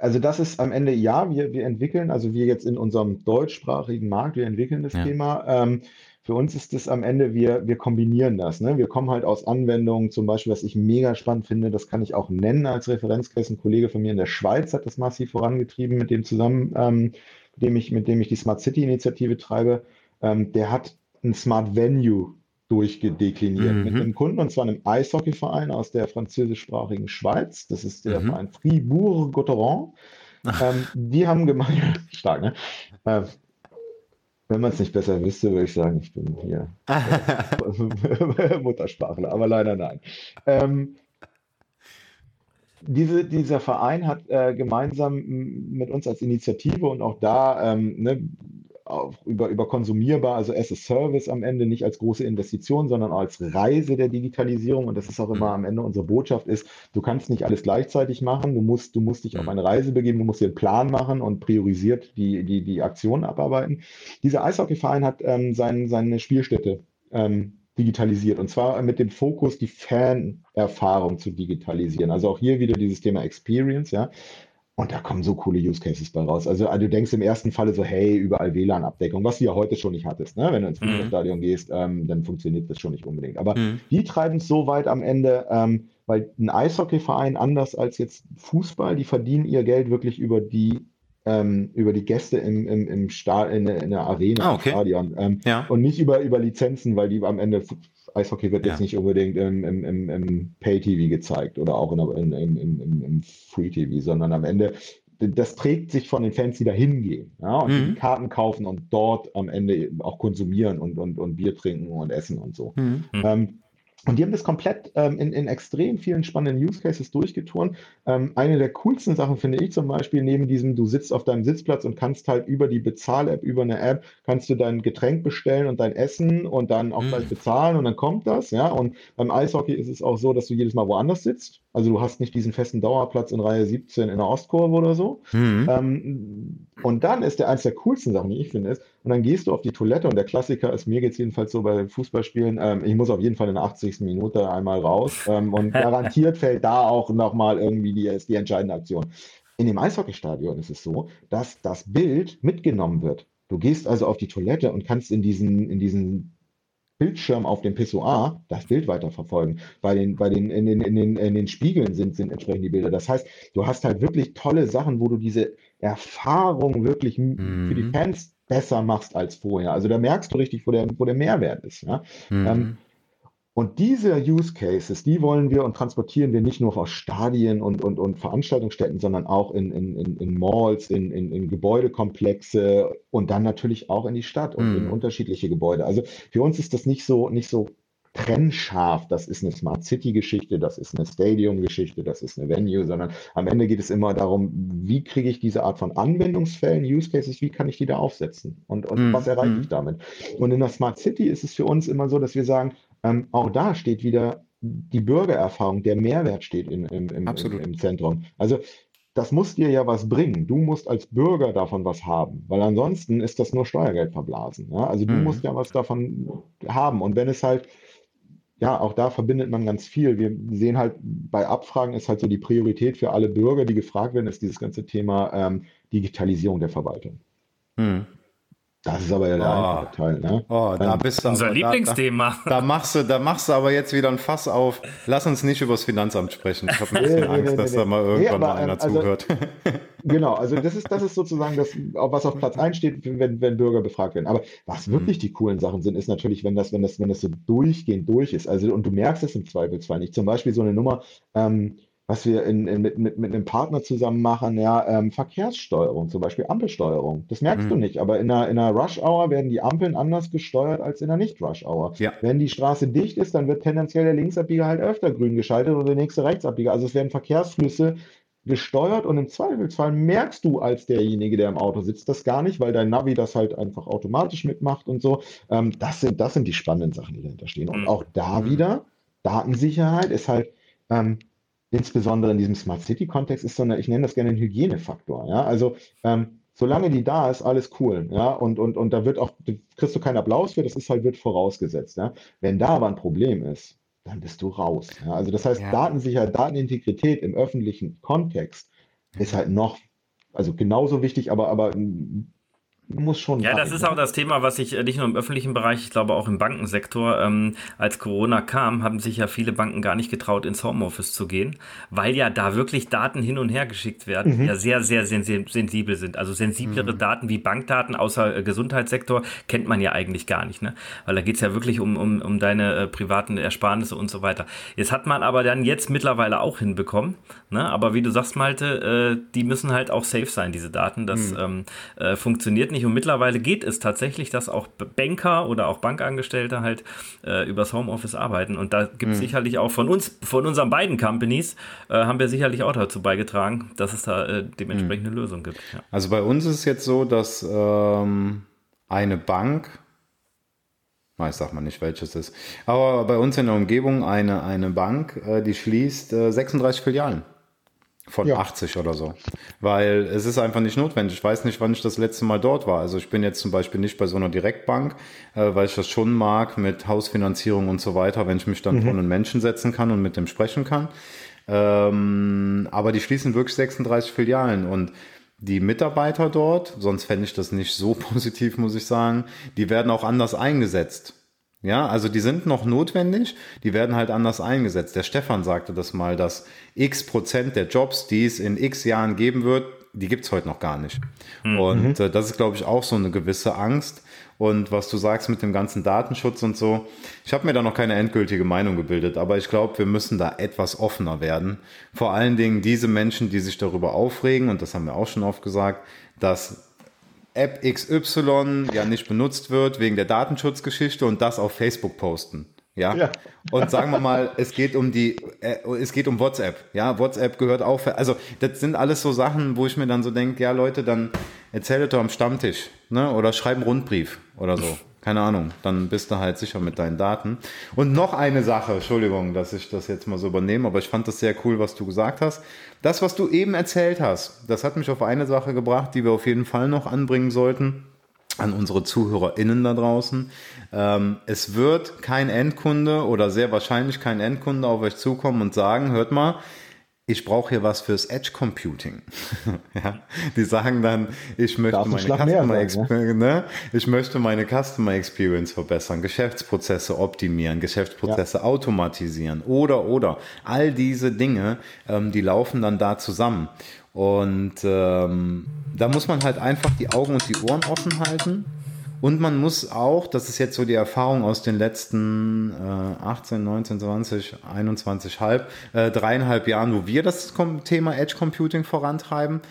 also das ist am Ende, ja, wir, wir entwickeln, also wir jetzt in unserem deutschsprachigen Markt, wir entwickeln das ja. Thema. Ähm, für uns ist es am Ende, wir, wir kombinieren das. Ne? Wir kommen halt aus Anwendungen, zum Beispiel, was ich mega spannend finde, das kann ich auch nennen als Referenzcase. Ein Kollege von mir in der Schweiz hat das massiv vorangetrieben, mit dem zusammen, ähm, mit, dem ich, mit dem ich die Smart City Initiative treibe. Ähm, der hat ein Smart Venue durchgedekliniert mhm. mit einem Kunden, und zwar einem Eishockeyverein aus der französischsprachigen Schweiz. Das ist der mhm. Verein Fribourg-Gotteron. Ähm, die haben gemeint, stark, ne? Äh, wenn man es nicht besser wüsste, würde ich sagen, ich bin hier Muttersprachler, aber leider nein. Ähm, diese, dieser Verein hat äh, gemeinsam mit uns als Initiative und auch da ähm, ne, über, über konsumierbar, also as a Service am Ende, nicht als große Investition, sondern als Reise der Digitalisierung. Und das ist auch immer mhm. am Ende unsere Botschaft ist, du kannst nicht alles gleichzeitig machen, du musst, du musst dich auf mhm. eine Reise begeben, du musst dir einen Plan machen und priorisiert die, die, die Aktionen abarbeiten. Dieser Eishockeyverein hat ähm, sein, seine Spielstätte ähm, digitalisiert und zwar mit dem Fokus, die Fanerfahrung zu digitalisieren. Also auch hier wieder dieses Thema Experience, ja. Und da kommen so coole Use Cases bei raus. Also, also du denkst im ersten Falle so, hey, überall WLAN-Abdeckung, was du ja heute schon nicht hattest. Ne? Wenn du ins. Fußballstadion mhm. gehst, ähm, dann funktioniert das schon nicht unbedingt. Aber mhm. die treiben es so weit am Ende, ähm, weil ein Eishockeyverein anders als jetzt Fußball, die verdienen ihr Geld wirklich über die ähm, über die Gäste im, im, im Sta in, in der Arena, ah, okay. im Stadion. Ähm, ja. Und nicht über, über Lizenzen, weil die am Ende Eishockey wird ja. jetzt nicht unbedingt im, im, im, im Pay-TV gezeigt oder auch in, im, Free-TV, sondern am Ende das trägt sich von den Fans, die da hingehen ja, und mhm. die Karten kaufen und dort am Ende auch konsumieren und, und, und Bier trinken und essen und so. Mhm. Ähm, und die haben das komplett ähm, in, in extrem vielen spannenden Use Cases durchgeturnt. Ähm, eine der coolsten Sachen finde ich zum Beispiel neben diesem, du sitzt auf deinem Sitzplatz und kannst halt über die Bezahl-App, über eine App, kannst du dein Getränk bestellen und dein Essen und dann auch mhm. gleich bezahlen und dann kommt das, ja. Und beim Eishockey ist es auch so, dass du jedes Mal woanders sitzt. Also du hast nicht diesen festen Dauerplatz in Reihe 17 in der Ostkurve oder so. Mhm. Ähm, und dann ist der eins der coolsten Sachen, die ich finde, ist, und dann gehst du auf die Toilette und der Klassiker ist, mir geht es jedenfalls so bei Fußballspielen, ähm, ich muss auf jeden Fall in der 80. Minute einmal raus ähm, und garantiert fällt da auch nochmal irgendwie die, die entscheidende Aktion. In dem Eishockeystadion ist es so, dass das Bild mitgenommen wird. Du gehst also auf die Toilette und kannst in diesen, in diesen Bildschirm auf dem Pissoir das Bild weiterverfolgen. Bei den, bei den, in den, in den, in den Spiegeln sind, sind entsprechend die Bilder. Das heißt, du hast halt wirklich tolle Sachen, wo du diese Erfahrung wirklich mhm. für die mhm. Fans besser machst als vorher. Also da merkst du richtig, wo der, wo der Mehrwert ist. Ja? Mhm. Ähm, und diese Use Cases, die wollen wir und transportieren wir nicht nur aus Stadien und, und, und Veranstaltungsstätten, sondern auch in, in, in Malls, in, in, in Gebäudekomplexe und dann natürlich auch in die Stadt und mm. in mhm. unterschiedliche Gebäude. Also für uns ist das nicht so, nicht so trennscharf, das ist eine Smart City Geschichte, das ist eine Stadium Geschichte, das ist eine Venue, sondern am Ende geht es immer darum, wie kriege ich diese Art von Anwendungsfällen, Use Cases, wie kann ich die da aufsetzen und, und mm. was erreiche ich damit? Und in der Smart City ist es für uns immer so, dass wir sagen, ähm, auch da steht wieder die Bürgererfahrung, der Mehrwert steht in, im, im, im, im, Zentrum. Also das muss dir ja was bringen. Du musst als Bürger davon was haben, weil ansonsten ist das nur Steuergeld verblasen. Ja? Also du Mhm. musst ja was davon haben. Und wenn es halt, ja, auch da verbindet man ganz viel. Wir sehen halt, bei Abfragen ist halt so die Priorität für alle Bürger, die gefragt werden, ist dieses ganze Thema ähm, Digitalisierung der Verwaltung. Hm. Das ist aber ja der Oh. einfache Teil. Ne? Oh, da bist du Unser aber- Lieblingsthema. Da, da, da, machst du, da machst du aber jetzt wieder ein Fass auf. Lass uns nicht über das Finanzamt sprechen. Ich habe ein bisschen Angst, dass da mal irgendwann Nee, mal aber, einer also- zuhört. Genau, also das ist, das ist sozusagen das, was auf Platz 1 steht, wenn, wenn Bürger befragt werden. Aber was wirklich die coolen Sachen sind, ist natürlich, wenn das, wenn das, wenn das so durchgehend durch ist. Also, und du merkst es im Zweifelsfall nicht. Zum Beispiel so eine Nummer, ähm, was wir in, in, mit, mit, mit einem Partner zusammen machen, ja, ähm, Verkehrssteuerung, zum Beispiel Ampelsteuerung. Das merkst du nicht, aber in einer, in einer Rush-Hour werden die Ampeln anders gesteuert als in einer Nicht-Rush-Hour. Ja. Wenn die Straße dicht ist, dann wird tendenziell der Linksabbieger halt öfter grün geschaltet oder der nächste Rechtsabbieger. Also es werden Verkehrsflüsse gesteuert und im Zweifelsfall merkst du als derjenige, der im Auto sitzt, das gar nicht, weil dein Navi das halt einfach automatisch mitmacht und so. Ähm, das sind, das sind die spannenden Sachen, die dahinter stehen. Und Mhm. auch da wieder, Datensicherheit ist halt, ähm, insbesondere in diesem Smart City-Kontext ist so eine, ich nenne das gerne einen Hygienefaktor. Ja? Also ähm, solange die da ist, alles cool. Ja? Und, und, und da wird auch, da kriegst du keinen Applaus für, das ist halt, wird vorausgesetzt. Ja? Wenn da aber ein Problem ist, dann bist du raus. Ja? Also das heißt, Ja. Datensicherheit, Datenintegrität im öffentlichen Kontext ist halt noch, also genauso wichtig, aber, aber muss schon Ja, das ist ne? auch das Thema, was ich äh, nicht nur im öffentlichen Bereich, ich glaube auch im Bankensektor, ähm, als Corona kam, haben sich ja viele Banken gar nicht getraut, ins Homeoffice zu gehen, weil ja da wirklich Daten hin und her geschickt werden, Mhm. die ja sehr, sehr sensi- sensibel sind. Also sensiblere Daten wie Bankdaten, außer äh, Gesundheitssektor, kennt man ja eigentlich gar nicht, ne? Weil da geht's ja wirklich um, um, um deine äh, privaten Ersparnisse und so weiter. Jetzt hat man aber dann jetzt mittlerweile auch hinbekommen, ne? Aber wie du sagst, Malte, äh, die müssen halt auch safe sein, diese Daten. Das ähm, äh, funktioniert nicht. Und mittlerweile geht es tatsächlich, dass auch Banker oder auch Bankangestellte halt äh, übers Homeoffice arbeiten. Und da gibt es sicherlich auch von uns, von unseren beiden Companies, äh, haben wir sicherlich auch dazu beigetragen, dass es da äh, dementsprechend eine Lösung gibt. Ja. Also bei uns ist es jetzt so, dass ähm, eine Bank, na, ich sag mal nicht, welches es ist, aber bei uns in der Umgebung eine, eine Bank, äh, die schließt äh, 36 Filialen von Ja. 80 oder so. Weil es ist einfach nicht notwendig. Ich weiß nicht, wann ich das letzte Mal dort war. Also ich bin jetzt zum Beispiel nicht bei so einer Direktbank, äh, weil ich das schon mag mit Hausfinanzierung und so weiter, wenn ich mich dann vor einen Menschen setzen kann und mit dem sprechen kann. Ähm, aber die schließen wirklich 36 Filialen und die Mitarbeiter dort, sonst fände ich das nicht so positiv, muss ich sagen, die werden auch anders eingesetzt. Ja, also die sind noch notwendig, die werden halt anders eingesetzt. Der Stefan sagte das mal, dass x Prozent der Jobs, die es in x Jahren geben wird, die gibt's heute noch gar nicht. Und äh, das ist, glaube ich, auch so eine gewisse Angst. Und was du sagst mit dem ganzen Datenschutz und so, ich habe mir da noch keine endgültige Meinung gebildet, aber ich glaube, wir müssen da etwas offener werden. Vor allen Dingen diese Menschen, die sich darüber aufregen, und das haben wir auch schon oft gesagt, dass App XY ja nicht benutzt wird wegen der Datenschutzgeschichte und das auf Facebook posten. Ja? Ja. Und sagen wir mal, es geht um die, äh, es geht um WhatsApp. Ja, WhatsApp gehört auch. für- Also, das sind alles so Sachen, wo ich mir dann so denke, ja, Leute, dann erzählt doch am Stammtisch, ne? Oder schreib einen Rundbrief oder so. Keine Ahnung. Dann bist du halt sicher mit deinen Daten. Und noch eine Sache, Entschuldigung, dass ich das jetzt mal so übernehme, aber ich fand das sehr cool, was du gesagt hast. Das, was du eben erzählt hast, das hat mich auf eine Sache gebracht, die wir auf jeden Fall noch anbringen sollten an unsere ZuhörerInnen da draußen. Ähm, es wird kein Endkunde oder sehr wahrscheinlich kein Endkunde auf euch zukommen und sagen, hört mal, ich brauche hier was fürs Edge Computing. ja, die sagen dann, ich möchte meine Customer Experience, ne? ich möchte meine Customer Experience verbessern, Geschäftsprozesse optimieren, Geschäftsprozesse automatisieren oder oder all diese Dinge, ähm, die laufen dann da zusammen. Und ähm, da muss man halt einfach die Augen und die Ohren offen halten. Und man muss auch, das ist jetzt so die Erfahrung aus den letzten äh, 18, 19, 20, 21, halb, äh, dreieinhalb Jahren, wo wir das Thema Edge Computing vorantreiben,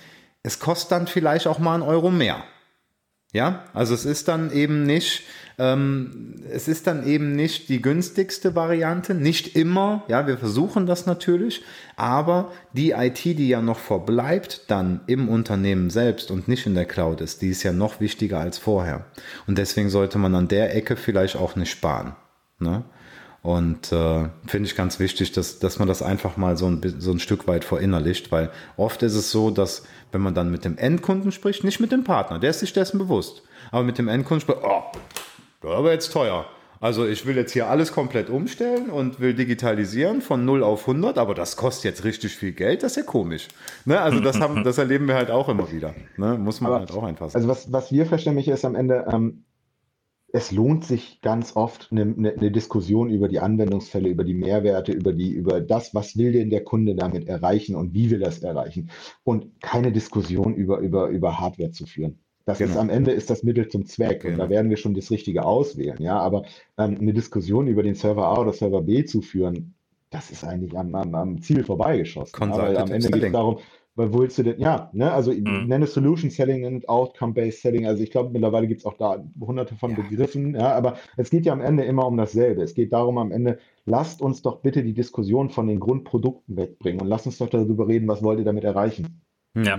es kostet dann vielleicht auch mal einen Euro mehr. Ja, also es ist dann eben nicht, ähm, es ist dann eben nicht die günstigste Variante, nicht immer, ja, wir versuchen das natürlich, aber die IT, die ja noch verbleibt dann im Unternehmen selbst und nicht in der Cloud ist, die ist ja noch wichtiger als vorher. Und deswegen sollte man an der Ecke vielleicht auch nicht sparen. Ne? Und äh, finde ich ganz wichtig, dass, dass man das einfach mal so ein, so ein Stück weit verinnerlicht, weil oft ist es so, dass wenn man dann mit dem Endkunden spricht, nicht mit dem Partner, der ist sich dessen bewusst, aber mit dem Endkunden spricht, oh, das ist aber jetzt teuer. Also ich will jetzt hier alles komplett umstellen und will digitalisieren von 0 auf 100, aber das kostet jetzt richtig viel Geld, das ist ja komisch. Ne? Also das, haben, das erleben wir halt auch immer wieder. Ne? Muss man aber, halt auch einfach sagen. Also was, was wir verstehen, ist am Ende, ähm, es lohnt sich ganz oft eine, eine, Diskussion über die Anwendungsfälle, über die Mehrwerte, über die, über das, was will denn der Kunde damit erreichen und wie will das erreichen. Und keine Diskussion über, über, über Hardware zu führen. Das genau. ist am Ende ist das Mittel zum Zweck genau. und da werden wir schon das Richtige auswählen. Ja, aber ähm, eine Diskussion über den Server A oder Server B zu führen, das ist eigentlich am, am, am Ziel vorbeigeschossen. Aber am Ende geht es darum, weil wo willst du denn, ja, ne, also mhm. nenne Solution Selling und Outcome-Based Selling. Also ich glaube, mittlerweile gibt es auch da hunderte von ja. Begriffen, ja, aber es geht ja am Ende immer um dasselbe. Es geht darum am Ende, lasst uns doch bitte die Diskussion von den Grundprodukten wegbringen und lasst uns doch darüber reden, was wollt ihr damit erreichen. Ja.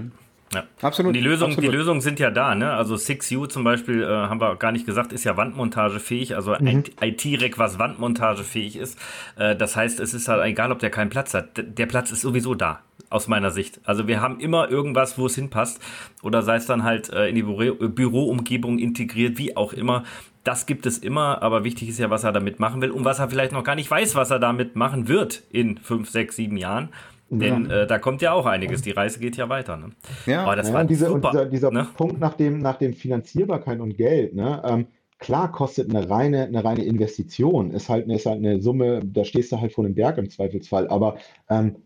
Ja. Absolut. Und die Lösungen, absolut. die Lösungen sind ja da, ne? Also 6U zum Beispiel, äh, haben wir gar nicht gesagt, ist ja wandmontagefähig, also mhm. IT-Rack, was wandmontagefähig ist. Äh, das heißt, es ist halt egal, ob der keinen Platz hat. Der Platz ist sowieso da, aus meiner Sicht. Also wir haben immer irgendwas, wo es hinpasst. Oder sei es dann halt äh, in die Büro Büroumgebung integriert, wie auch immer. Das gibt es immer, aber wichtig ist ja, was er damit machen will und was er vielleicht noch gar nicht weiß, was er damit machen wird in fünf, sechs, sieben Jahren. Denn ja. äh, da kommt ja auch einiges. Die Reise geht ja weiter. Ne? Ja, aber das ja, war und diese, super. Und dieser, dieser ne? Punkt nach dem, nach dem Finanzierbarkeit und Geld, ne? Ähm, klar kostet eine reine, eine reine Investition, ist halt, ist halt eine Summe, da stehst du halt vor einem Berg im Zweifelsfall, aber ähm,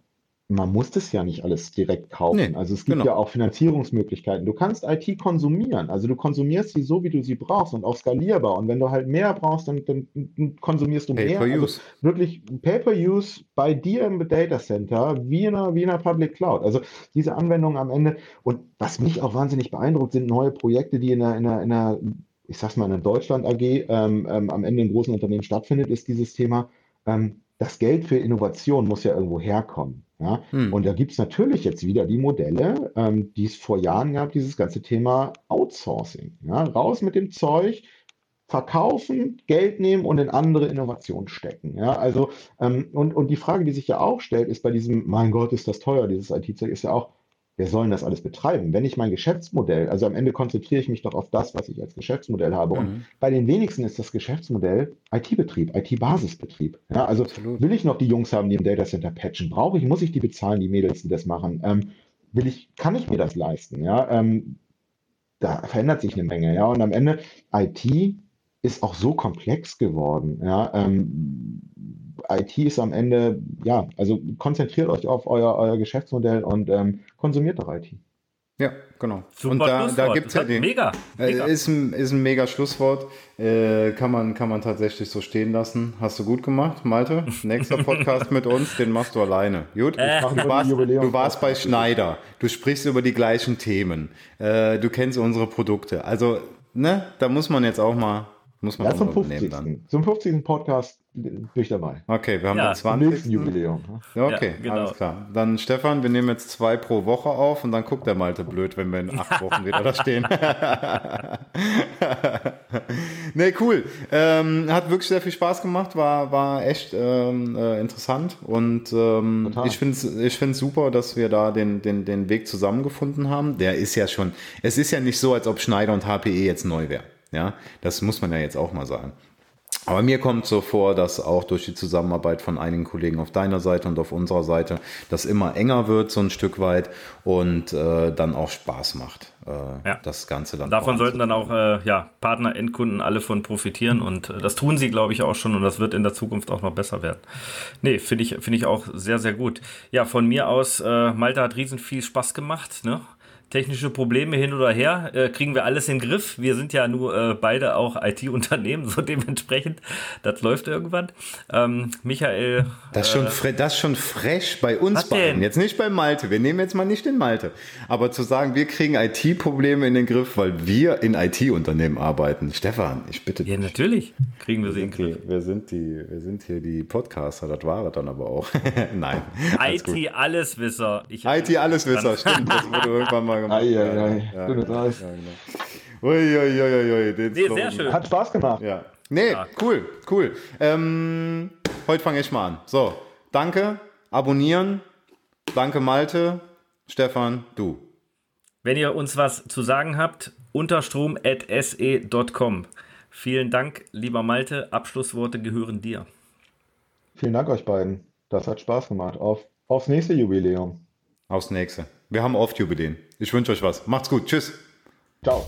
man muss das ja nicht alles direkt kaufen. Nee, also es gibt genau. ja auch Finanzierungsmöglichkeiten. Du kannst IT konsumieren. Also du konsumierst sie so, wie du sie brauchst und auch skalierbar. Und wenn du halt mehr brauchst, dann, dann konsumierst du pay mehr. Also wirklich Pay-per-Use bei dir im Data Center wie in, einer, wie in einer Public Cloud. Also diese Anwendungen am Ende. Und was mich auch wahnsinnig beeindruckt, sind neue Projekte, die in einer, in einer, in einer ich sag's mal, in einer Deutschland AG ähm, ähm, am Ende in großen Unternehmen stattfindet, ist dieses Thema. Ähm, das Geld für Innovation muss ja irgendwo herkommen. Ja? Hm. Und da gibt es natürlich jetzt wieder die Modelle, ähm, die es vor Jahren gab, dieses ganze Thema Outsourcing. Ja? Raus mit dem Zeug, verkaufen, Geld nehmen und in andere Innovationen stecken. Ja? Also, ähm, und, und die Frage, die sich ja auch stellt, ist bei diesem, mein Gott, ist das teuer, dieses IT-Zeug, ist ja auch, wer soll denn das alles betreiben? Wenn ich mein Geschäftsmodell, also am Ende konzentriere ich mich doch auf das, was ich als Geschäftsmodell habe. Mhm. Und bei den wenigsten ist das Geschäftsmodell IT-Betrieb, IT-Basisbetrieb. Ja, also Absolut. will ich noch die Jungs haben, die im Datacenter patchen? Brauche ich, muss ich die bezahlen, die Mädels, die das machen? Ähm, will ich, kann ich mir das leisten? Ja, ähm, da verändert sich eine Menge. Ja, und am Ende IT ist auch so komplex geworden. Ja, ähm, IT ist am Ende, ja, also konzentriert euch auf euer, euer Geschäftsmodell und ähm, konsumiert doch IT. Ja, genau. Super und da, da gibt es ja den. Mega. Äh, mega. Ist, ein, ist ein mega Schlusswort. Äh, kann, man, kann man tatsächlich so stehen lassen. Hast du gut gemacht, Malte. Nächster Podcast mit uns, den machst du alleine. Gut, äh. du, warst, du warst bei Schneider. Du sprichst über die gleichen Themen. Äh, du kennst unsere Produkte. Also, ne, da muss man jetzt auch mal muss man ja, zum 50. Dann. Zum 50. Podcast bin ich dabei. Okay, wir haben ja. den 20. Jubiläum. Okay, ja, genau. alles klar. Dann Stefan, wir nehmen jetzt zwei pro Woche auf und dann guckt der Malte blöd, wenn wir in acht Wochen wieder da stehen. nee, cool. Ähm, hat wirklich sehr viel Spaß gemacht, war, war echt ähm, äh, interessant und ähm, ich finde es ich find's super, dass wir da den, den, den Weg zusammengefunden haben. Der ist ja schon, es ist ja nicht so, als ob Schneider und HPE jetzt neu wäre. Ja, das muss man ja jetzt auch mal sagen. Aber mir kommt so vor, dass auch durch die Zusammenarbeit von einigen Kollegen auf deiner Seite und auf unserer Seite das immer enger wird, so ein Stück weit und äh, dann auch Spaß macht. Äh, ja. Das Ganze dann. Davon sollten dann auch äh, ja, Partner, Endkunden alle von profitieren und äh, das tun sie, glaube ich, auch schon und das wird in der Zukunft auch noch besser werden. Nee, finde ich, finde ich auch sehr, sehr gut. Ja, von mir aus, äh, Malta hat riesen viel Spaß gemacht. Ne? Technische Probleme hin oder her, äh, kriegen wir alles in den Griff. Wir sind ja nur äh, beide auch IT-Unternehmen, so dementsprechend, das läuft irgendwann. Ähm, Michael. Das ist schon, äh, das schon fresh bei uns beiden. Jetzt nicht bei Malte. Wir nehmen jetzt mal nicht den Malte. Aber zu sagen, wir kriegen IT-Probleme in den Griff, weil wir in IT-Unternehmen arbeiten. Stefan, ich bitte dich. Ja, natürlich kriegen wir, wir sie in den Griff. wir sind die, wir sind hier die Podcaster, das war es dann aber auch. Nein. IT-Alleswisser. IT-Alleswisser, stimmt. Das wurde irgendwann mal gemacht. Ai, ai, ai. Ja, Gute ja, genau. Ui, ui, ui, ui, nee, sehr schön. Hat Spaß gemacht. Ja. Nee, ja. cool, cool. Ähm, heute fange ich mal an. So, danke, abonnieren. Danke Malte, Stefan, du. Wenn ihr uns was zu sagen habt, unterstrom.se.com. Vielen Dank, lieber Malte. Abschlussworte gehören dir. Vielen Dank euch beiden. Das hat Spaß gemacht. Auf, aufs nächste Jubiläum. Aufs nächste. Wir haben oft Jubiläen. Ich wünsche euch was. Macht's gut. Tschüss. Ciao.